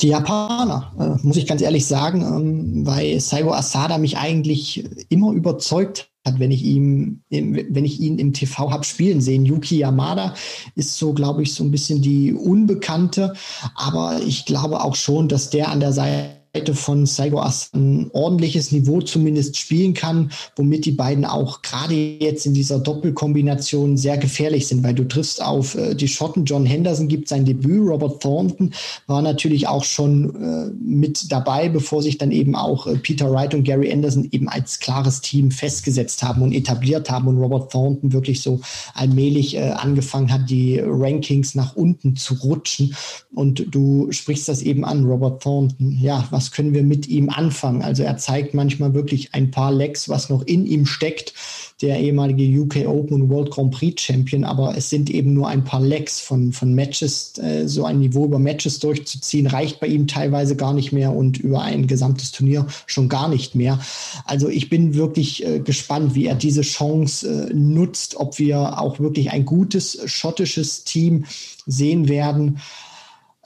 Die Japaner, äh, muss ich ganz ehrlich sagen, ähm, weil Saigo Asada mich eigentlich immer überzeugt hat, wenn ich ihn, wenn ich ihn im TV habe spielen sehen. Yuki Yamada ist so, glaube ich, so ein bisschen die Unbekannte, aber ich glaube auch schon, dass der an der Seite Seite von Saigo Ass ein ordentliches Niveau zumindest spielen kann, womit die beiden auch gerade jetzt in dieser Doppelkombination sehr gefährlich sind, weil du triffst auf äh, die Schotten. John Henderson gibt sein Debüt, Robert Thornton war natürlich auch schon äh, mit dabei, bevor sich dann eben auch äh, Peter Wright und Gary Anderson eben als klares Team festgesetzt haben und etabliert haben und Robert Thornton wirklich so allmählich äh, angefangen hat, die Rankings nach unten zu rutschen. Und du sprichst das eben an, Robert Thornton. Ja, was was können wir mit ihm anfangen? Also er zeigt manchmal wirklich ein paar Lecks, was noch in ihm steckt. Der ehemalige UK Open und World Grand Prix Champion, aber es sind eben nur ein paar Lecks von, von Matches. Äh, so ein Niveau über Matches durchzuziehen, reicht bei ihm teilweise gar nicht mehr und über ein gesamtes Turnier schon gar nicht mehr. Also ich bin wirklich äh, gespannt, wie er diese Chance äh, nutzt, ob wir auch wirklich ein gutes schottisches Team sehen werden.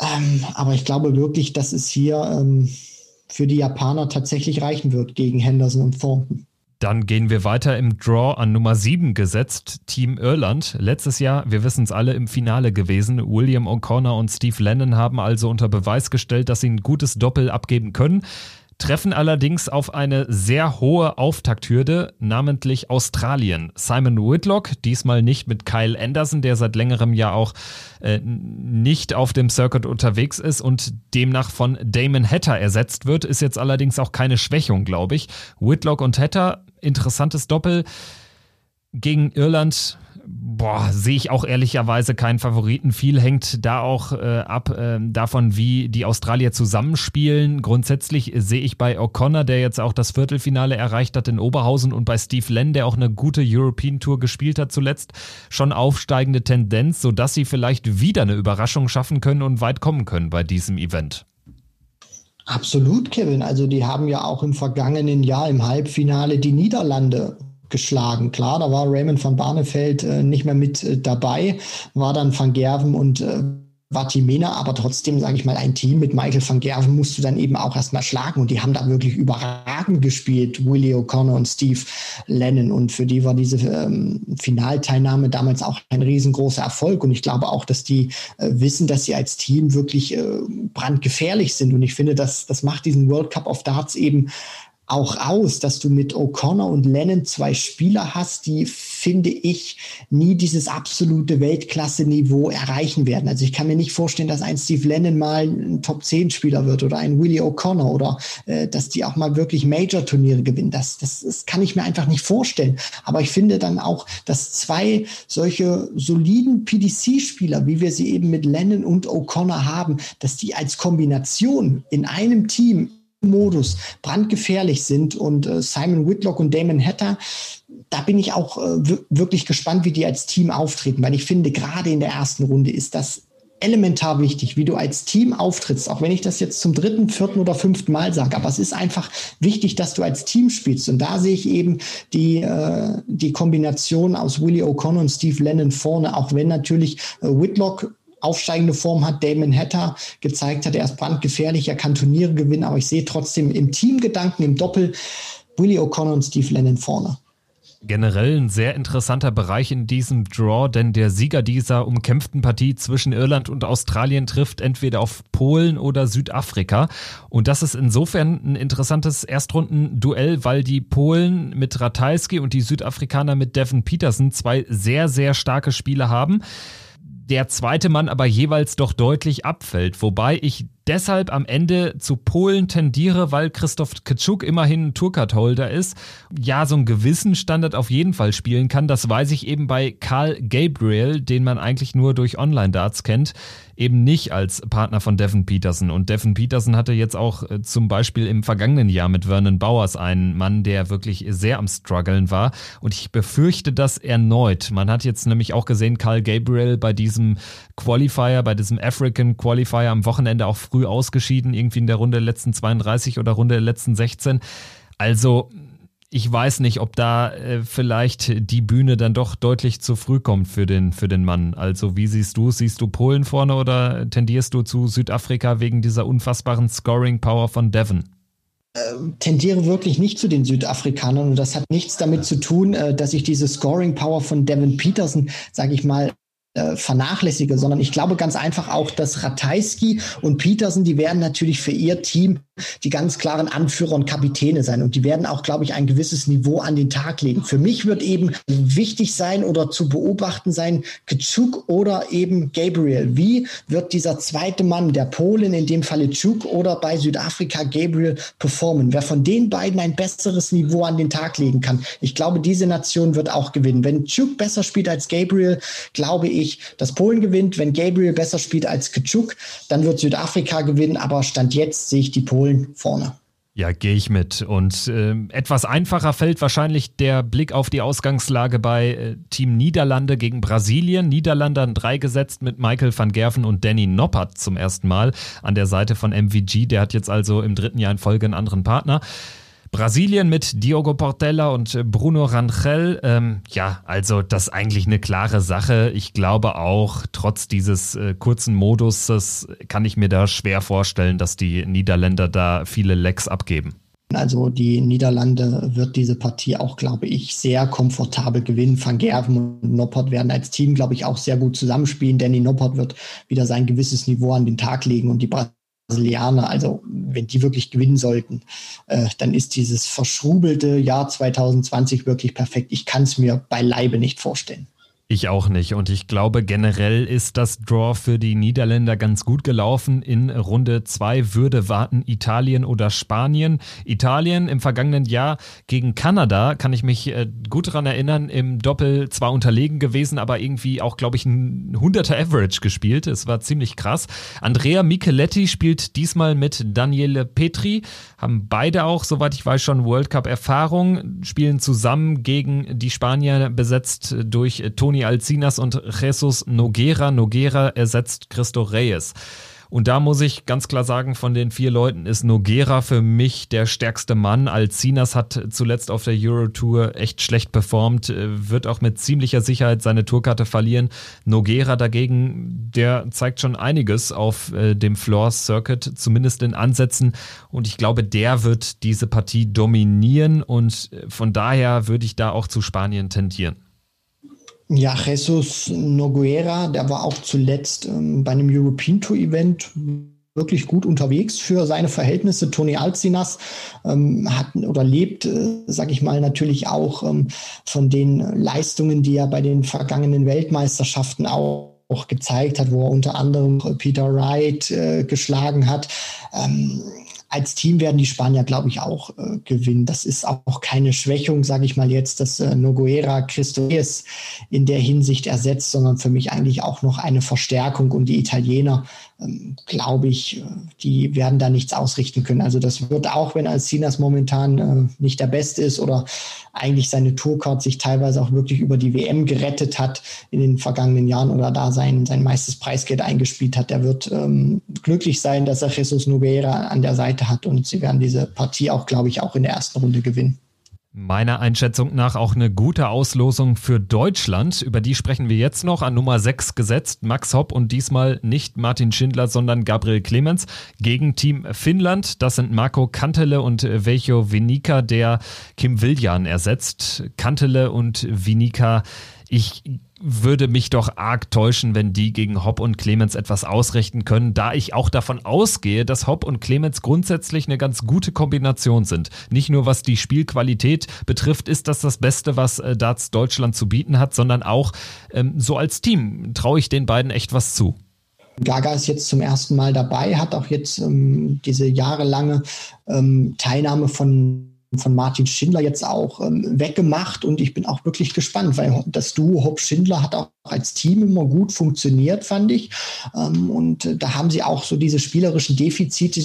Ähm, aber ich glaube wirklich, dass es hier ähm, für die Japaner tatsächlich reichen wird gegen Henderson und Thornton. Dann gehen wir weiter im Draw an Nummer 7 gesetzt, Team Irland. Letztes Jahr, wir wissen es alle, im Finale gewesen. William O'Connor und Steve Lennon haben also unter Beweis gestellt, dass sie ein gutes Doppel abgeben können treffen allerdings auf eine sehr hohe Auftakthürde, namentlich Australien. Simon Whitlock, diesmal nicht mit Kyle Anderson, der seit längerem ja auch äh, nicht auf dem Circuit unterwegs ist und demnach von Damon Hatter ersetzt wird, ist jetzt allerdings auch keine Schwächung, glaube ich. Whitlock und Hatter, interessantes Doppel. Gegen Irland boah, sehe ich auch ehrlicherweise keinen Favoriten. Viel hängt da auch äh, ab äh, davon, wie die Australier zusammenspielen. Grundsätzlich sehe ich bei O'Connor, der jetzt auch das Viertelfinale erreicht hat in Oberhausen und bei Steve Len, der auch eine gute European Tour gespielt hat zuletzt, schon aufsteigende Tendenz, sodass sie vielleicht wieder eine Überraschung schaffen können und weit kommen können bei diesem Event. Absolut, Kevin. Also die haben ja auch im vergangenen Jahr im Halbfinale die Niederlande geschlagen. Klar, da war Raymond van Barneveld äh, nicht mehr mit äh, dabei, war dann Van Gerven und äh, Vatimena, aber trotzdem, sage ich mal, ein Team mit Michael van Gerven musst du dann eben auch erstmal schlagen und die haben da wirklich überragend gespielt, Willie O'Connor und Steve Lennon und für die war diese ähm, Finalteilnahme damals auch ein riesengroßer Erfolg und ich glaube auch, dass die äh, wissen, dass sie als Team wirklich äh, brandgefährlich sind und ich finde, dass das macht diesen World Cup of Darts eben auch aus, dass du mit O'Connor und Lennon zwei Spieler hast, die, finde ich, nie dieses absolute Weltklasse-Niveau erreichen werden. Also ich kann mir nicht vorstellen, dass ein Steve Lennon mal ein Top-10-Spieler wird oder ein Willie O'Connor oder äh, dass die auch mal wirklich Major-Turniere gewinnen. Das, das, das kann ich mir einfach nicht vorstellen. Aber ich finde dann auch, dass zwei solche soliden PDC-Spieler, wie wir sie eben mit Lennon und O'Connor haben, dass die als Kombination in einem Team Modus brandgefährlich sind. Und äh, Simon Whitlock und Damon Hatter, da bin ich auch äh, wirklich gespannt, wie die als Team auftreten, weil ich finde, gerade in der ersten Runde ist das elementar wichtig, wie du als Team auftrittst, auch wenn ich das jetzt zum dritten, vierten oder fünften Mal sage, aber es ist einfach wichtig, dass du als Team spielst und da sehe ich eben die, äh, die Kombination aus Willie O'Connor und Steve Lennon vorne, auch wenn natürlich äh, Whitlock aufsteigende Form hat. Damon Hatter gezeigt hat, er ist brandgefährlich, er kann Turniere gewinnen, aber ich sehe trotzdem im Teamgedanken, im Doppel, Willie O'Connor und Steve Lennon vorne. Generell ein sehr interessanter Bereich in diesem Draw, denn der Sieger dieser umkämpften Partie zwischen Irland und Australien trifft entweder auf Polen oder Südafrika. Und das ist insofern ein interessantes Erstrundenduell, weil die Polen mit Ratajski und die Südafrikaner mit Devin Peterson zwei sehr, sehr starke Spiele haben der zweite Mann aber jeweils doch deutlich abfällt. Wobei ich deshalb am Ende zu Polen tendiere, weil Christoph Kaczuk immerhin Tourcard-Holder ist. Ja, so einen gewissen Standard auf jeden Fall spielen kann. Das weiß ich eben bei Karl Gabriel, den man eigentlich nur durch Online-Darts kennt eben nicht als Partner von Devin Peterson. Und Devin Peterson hatte jetzt auch äh, zum Beispiel im vergangenen Jahr mit Vernon Bowers einen Mann, der wirklich sehr am struggeln war. Und ich befürchte das erneut. Man hat jetzt nämlich auch gesehen, Carl Gabriel bei diesem Qualifier, bei diesem African Qualifier am Wochenende auch früh ausgeschieden, irgendwie in der Runde der letzten 32 oder Runde der letzten 16. Also ich weiß nicht, ob da äh, vielleicht die Bühne dann doch deutlich zu früh kommt für den, für den Mann. Also wie siehst du Siehst du Polen vorne oder tendierst du zu Südafrika wegen dieser unfassbaren Scoring-Power von Devon? Ähm, tendiere wirklich nicht zu den Südafrikanern und das hat nichts damit zu tun, äh, dass ich diese Scoring Power von Devin Peterson, sage ich mal, äh, vernachlässige, sondern ich glaube ganz einfach auch, dass Ratajski und Petersen, die werden natürlich für ihr Team die ganz klaren Anführer und Kapitäne sein und die werden auch, glaube ich, ein gewisses Niveau an den Tag legen. Für mich wird eben wichtig sein oder zu beobachten sein, Kczuk oder eben Gabriel. Wie wird dieser zweite Mann, der Polen, in dem Falle Kczuk oder bei Südafrika Gabriel performen? Wer von den beiden ein besseres Niveau an den Tag legen kann? Ich glaube, diese Nation wird auch gewinnen. Wenn Kczuk besser spielt als Gabriel, glaube ich, ich, dass Polen gewinnt. Wenn Gabriel besser spielt als Kaczuk, dann wird Südafrika gewinnen. Aber Stand jetzt sehe ich die Polen vorne. Ja, gehe ich mit. Und äh, etwas einfacher fällt wahrscheinlich der Blick auf die Ausgangslage bei äh, Team Niederlande gegen Brasilien. Niederlande an drei gesetzt mit Michael van Gerven und Danny Noppert zum ersten Mal an der Seite von MVG. Der hat jetzt also im dritten Jahr in Folge einen anderen Partner. Brasilien mit Diogo Portella und äh, Bruno Rangel. Ähm, ja, also das ist eigentlich eine klare Sache. Ich glaube auch, trotz dieses äh, kurzen Modus kann ich mir da schwer vorstellen, dass die Niederländer da viele Lecks abgeben. Also die Niederlande wird diese Partie auch, glaube ich, sehr komfortabel gewinnen. Van Gerven und Noppert werden als Team, glaube ich, auch sehr gut zusammenspielen. Danny Noppert wird wieder sein gewisses Niveau an den Tag legen und die Brasilianer, also wenn die wirklich gewinnen sollten, äh, dann ist dieses verschrubelte Jahr 2020 wirklich perfekt. Ich kann es mir beileibe nicht vorstellen. Ich auch nicht. Und ich glaube, generell ist das Draw für die Niederländer ganz gut gelaufen. In Runde zwei würde warten Italien oder Spanien. Italien im vergangenen Jahr gegen Kanada, kann ich mich äh, gut daran erinnern, im Doppel zwar unterlegen gewesen, aber irgendwie auch, glaube ich, ein 100er Average gespielt. Es war ziemlich krass. Andrea Micheletti spielt diesmal mit Daniele Petri. Haben beide auch, soweit ich weiß, schon World Cup Erfahrung. Spielen zusammen gegen die Spanier besetzt durch Toni Toni Alcinas und Jesus Noguera. Noguera ersetzt Cristo Reyes. Und da muss ich ganz klar sagen, von den vier Leuten ist Noguera für mich der stärkste Mann. Alcinas hat zuletzt auf der Euro-Tour echt schlecht performt, äh, wird auch mit ziemlicher Sicherheit seine Tourkarte verlieren. Noguera dagegen, der zeigt schon einiges auf äh, dem Floor Circuit, zumindest in Ansätzen. Und ich glaube, der wird diese Partie dominieren und äh, von daher würde ich da auch zu Spanien tendieren. Ja, Jesus Noguera, der war auch zuletzt ähm, bei einem European Tour Event wirklich gut unterwegs für seine Verhältnisse. Toni Alcinas ähm, hat oder lebt, äh, sage ich mal, natürlich auch ähm, von den Leistungen, die er bei den vergangenen Weltmeisterschaften auch, auch gezeigt hat, wo er unter anderem Peter Wright äh, geschlagen hat. Ähm, als Team werden die Spanier, glaube ich, auch äh, gewinnen. Das ist auch keine Schwächung, sage ich mal jetzt, dass äh, Noguera Cristoes in der Hinsicht ersetzt, sondern für mich eigentlich auch noch eine Verstärkung. Und die Italiener glaube ich, äh, die werden da nichts ausrichten können. Also das wird auch, wenn Alcinas momentan äh, nicht der Beste ist oder eigentlich seine Tourcard sich teilweise auch wirklich über die WM gerettet hat in den vergangenen Jahren oder da sein, sein meistes Preisgeld eingespielt hat, der wird ähm, glücklich sein, dass er Jesus Nogueira an der Seite hat und sie werden diese Partie auch, glaube ich, auch in der ersten Runde gewinnen. Meiner Einschätzung nach auch eine gute Auslosung für Deutschland. Über die sprechen wir jetzt noch. An Nummer 6 gesetzt Max Hopp und diesmal nicht Martin Schindler, sondern Gabriel Clemens gegen Team Finnland. Das sind Marco Kantele und Vejo Vinica, der Kim Viljan ersetzt. Kantele und Vinica ich würde mich doch arg täuschen, wenn die gegen Hopp und Clemens etwas ausrichten können, da ich auch davon ausgehe, dass Hopp und Clemens grundsätzlich eine ganz gute Kombination sind. Nicht nur was die Spielqualität betrifft, ist das das Beste, was äh, Darts Deutschland zu bieten hat, sondern auch ähm, so als Team traue ich den beiden echt was zu. Gaga ist jetzt zum ersten Mal dabei, hat auch jetzt ähm, diese jahrelange ähm, Teilnahme von von Martin Schindler jetzt auch ähm, weggemacht und ich bin auch wirklich gespannt, weil das Duo Hopp Schindler hat auch als Team immer gut funktioniert, fand ich. Ähm, und äh, da haben sie auch so diese spielerischen Defizite,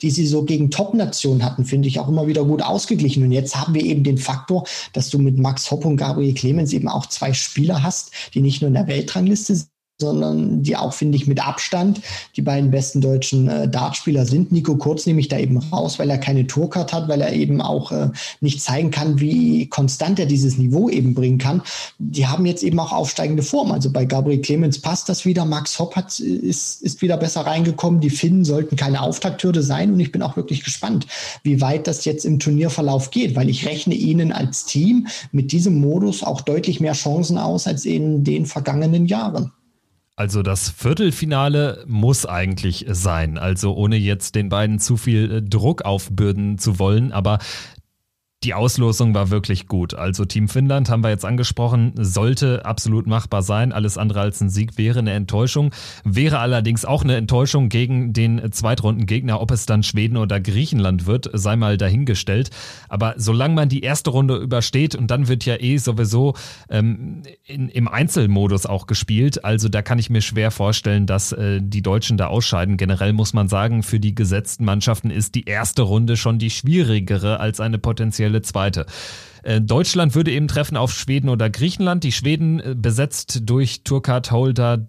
die sie so gegen Top-Nationen hatten, finde ich auch immer wieder gut ausgeglichen. Und jetzt haben wir eben den Faktor, dass du mit Max Hopp und Gabriel Clemens eben auch zwei Spieler hast, die nicht nur in der Weltrangliste sind, sondern die auch, finde ich, mit Abstand die beiden besten deutschen äh, Dartspieler sind. Nico Kurz nehme ich da eben raus, weil er keine Tourcard hat, weil er eben auch äh, nicht zeigen kann, wie konstant er dieses Niveau eben bringen kann. Die haben jetzt eben auch aufsteigende Form. Also bei Gabriel Clemens passt das wieder. Max Hopp hat, ist, ist wieder besser reingekommen. Die Finnen sollten keine Auftakthürde sein und ich bin auch wirklich gespannt, wie weit das jetzt im Turnierverlauf geht, weil ich rechne ihnen als Team mit diesem Modus auch deutlich mehr Chancen aus als in den vergangenen Jahren. Also das Viertelfinale muss eigentlich sein. Also ohne jetzt den beiden zu viel äh, Druck aufbürden zu wollen. Aber die Auslosung war wirklich gut. Also Team Finnland haben wir jetzt angesprochen, sollte absolut machbar sein. Alles andere als ein Sieg wäre eine Enttäuschung. Wäre allerdings auch eine Enttäuschung gegen den Zweitrundengegner. Ob es dann Schweden oder Griechenland wird, sei mal dahingestellt. Aber solange man die erste Runde übersteht und dann wird ja eh sowieso ähm, in, im Einzelmodus auch gespielt. Also da kann ich mir schwer vorstellen, dass äh, die Deutschen da ausscheiden. Generell muss man sagen, für die gesetzten Mannschaften ist die erste Runde schon die schwierigere als eine potenzielle Tabelle Zweite. Äh, Deutschland würde eben treffen auf Schweden oder Griechenland. Die Schweden äh, besetzt durch Tourcard-Holder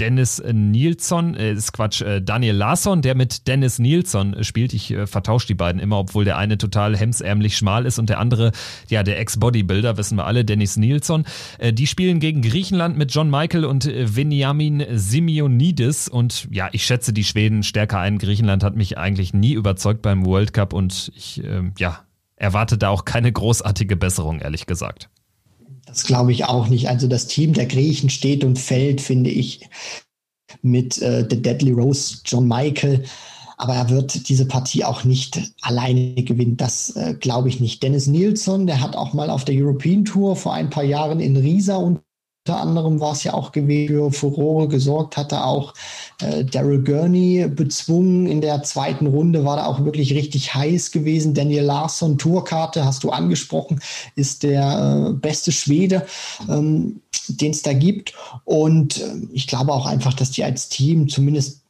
Dennis Nilsson, äh, ist Quatsch, Daniel Larsson, der mit Dennis Nilsson spielt. Ich vertausche die beiden immer, obwohl der eine total hemsärmlich schmal ist und der andere, ja, der Ex-Bodybuilder, wissen wir alle, Dennis Nilsson. Die spielen gegen Griechenland mit John Michael und äh, Veniamin Simeonidis und ja, ich schätze die Schweden stärker ein. Griechenland hat mich eigentlich nie überzeugt beim World Cup und ich, äh, ja, erwarte da auch keine großartige Besserung, ehrlich gesagt. Das glaube ich auch nicht. Also das Team der Griechen steht und fällt, finde ich, mit äh, The Deadly Rose, John Michael. Aber er wird diese Partie auch nicht alleine gewinnen. Das äh, glaube ich nicht. Dennis Nilsson, der hat auch mal auf der European Tour vor ein paar Jahren in Riesa und unter anderem war es ja auch gewesen, für Furore gesorgt, hatte auch äh, Daryl Gurney bezwungen. In der zweiten Runde war da auch wirklich richtig heiß gewesen. Daniel Larsson, Tourkarte, hast du angesprochen, ist der äh, beste Schwede, ähm, den es da gibt. Und äh, ich glaube auch einfach, dass die als Team zumindest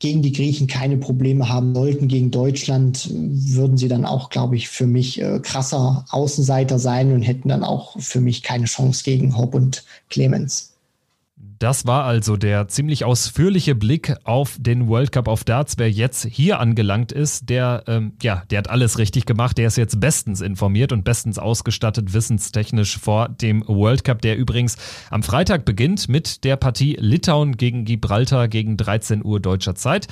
gegen die Griechen keine Probleme haben sollten. Gegen Deutschland würden sie dann auch, glaube ich, für mich äh, krasser Außenseiter sein und hätten dann auch für mich keine Chance gegen Hopp und Clemens. Das war also der ziemlich ausführliche Blick auf den World Cup of Darts. Wer jetzt hier angelangt ist, der, ähm, ja, der hat alles richtig gemacht. Der ist jetzt bestens informiert und bestens ausgestattet, wissenstechnisch vor dem World Cup, der übrigens am Freitag beginnt mit der Partie Litauen gegen Gibraltar gegen 13 Uhr deutscher Zeit.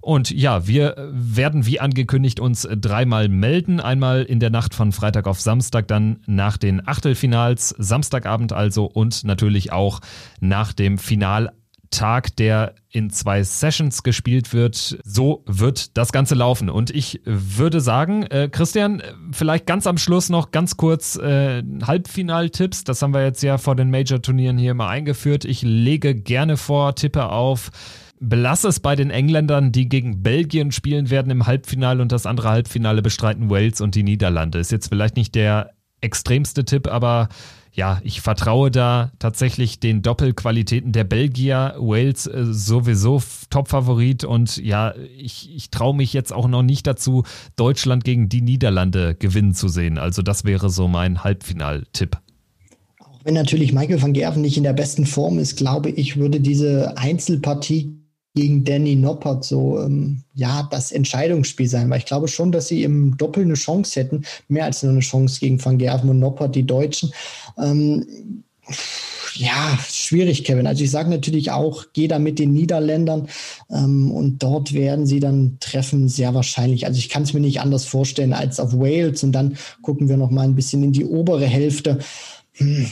Und ja, wir werden wie angekündigt uns dreimal melden. Einmal in der Nacht von Freitag auf Samstag, dann nach den Achtelfinals, Samstagabend also und natürlich auch nach dem Finaltag, der in zwei Sessions gespielt wird. So wird das Ganze laufen. Und ich würde sagen, äh, Christian, vielleicht ganz am Schluss noch ganz kurz äh, Halbfinaltipps. Das haben wir jetzt ja vor den Major-Turnieren hier mal eingeführt. Ich lege gerne vor, tippe auf Belass es bei den Engländern, die gegen Belgien spielen werden im Halbfinale und das andere Halbfinale bestreiten Wales und die Niederlande. Ist jetzt vielleicht nicht der extremste Tipp, aber ja, ich vertraue da tatsächlich den Doppelqualitäten der Belgier. Wales äh, sowieso Topfavorit und ja, ich, ich traue mich jetzt auch noch nicht dazu, Deutschland gegen die Niederlande gewinnen zu sehen. Also das wäre so mein Halbfinaltipp. Auch wenn natürlich Michael van Gerven nicht in der besten Form ist, glaube ich, würde diese Einzelpartie gegen Danny Noppert so ähm, ja das Entscheidungsspiel sein, weil ich glaube schon, dass sie im Doppel eine Chance hätten, mehr als nur eine Chance gegen Van Gerven und Noppert, die Deutschen. Ähm, ja, schwierig, Kevin. Also ich sage natürlich auch, geh da mit den Niederländern ähm, und dort werden sie dann treffen, sehr wahrscheinlich. Also ich kann es mir nicht anders vorstellen als auf Wales und dann gucken wir noch mal ein bisschen in die obere Hälfte.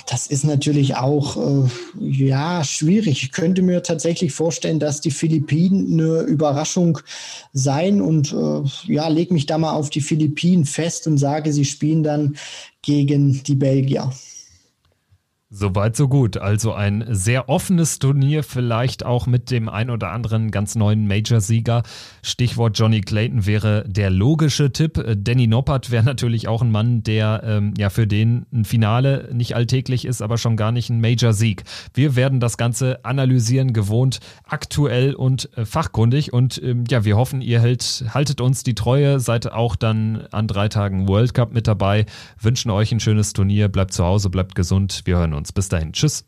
Das ist natürlich auch äh, ja schwierig. Ich könnte mir tatsächlich vorstellen, dass die Philippinen eine Überraschung sein und äh, ja, leg mich da mal auf die Philippinen fest und sage, sie spielen dann gegen die Belgier. Soweit, so gut. Also ein sehr offenes Turnier, vielleicht auch mit dem ein oder anderen ganz neuen Major-Sieger. Stichwort Johnny Clayton wäre der logische Tipp. Danny Noppert wäre natürlich auch ein Mann, der ähm, ja für den ein Finale nicht alltäglich ist, aber schon gar nicht ein Major-Sieg. Wir werden das Ganze analysieren, gewohnt, aktuell und äh, fachkundig. Und ähm, ja, wir hoffen, ihr hält, haltet uns die Treue, seid auch dann an drei Tagen World Cup mit dabei, wünschen euch ein schönes Turnier, bleibt zu Hause, bleibt gesund. Wir hören uns uns. Bis dahin. Tschüss.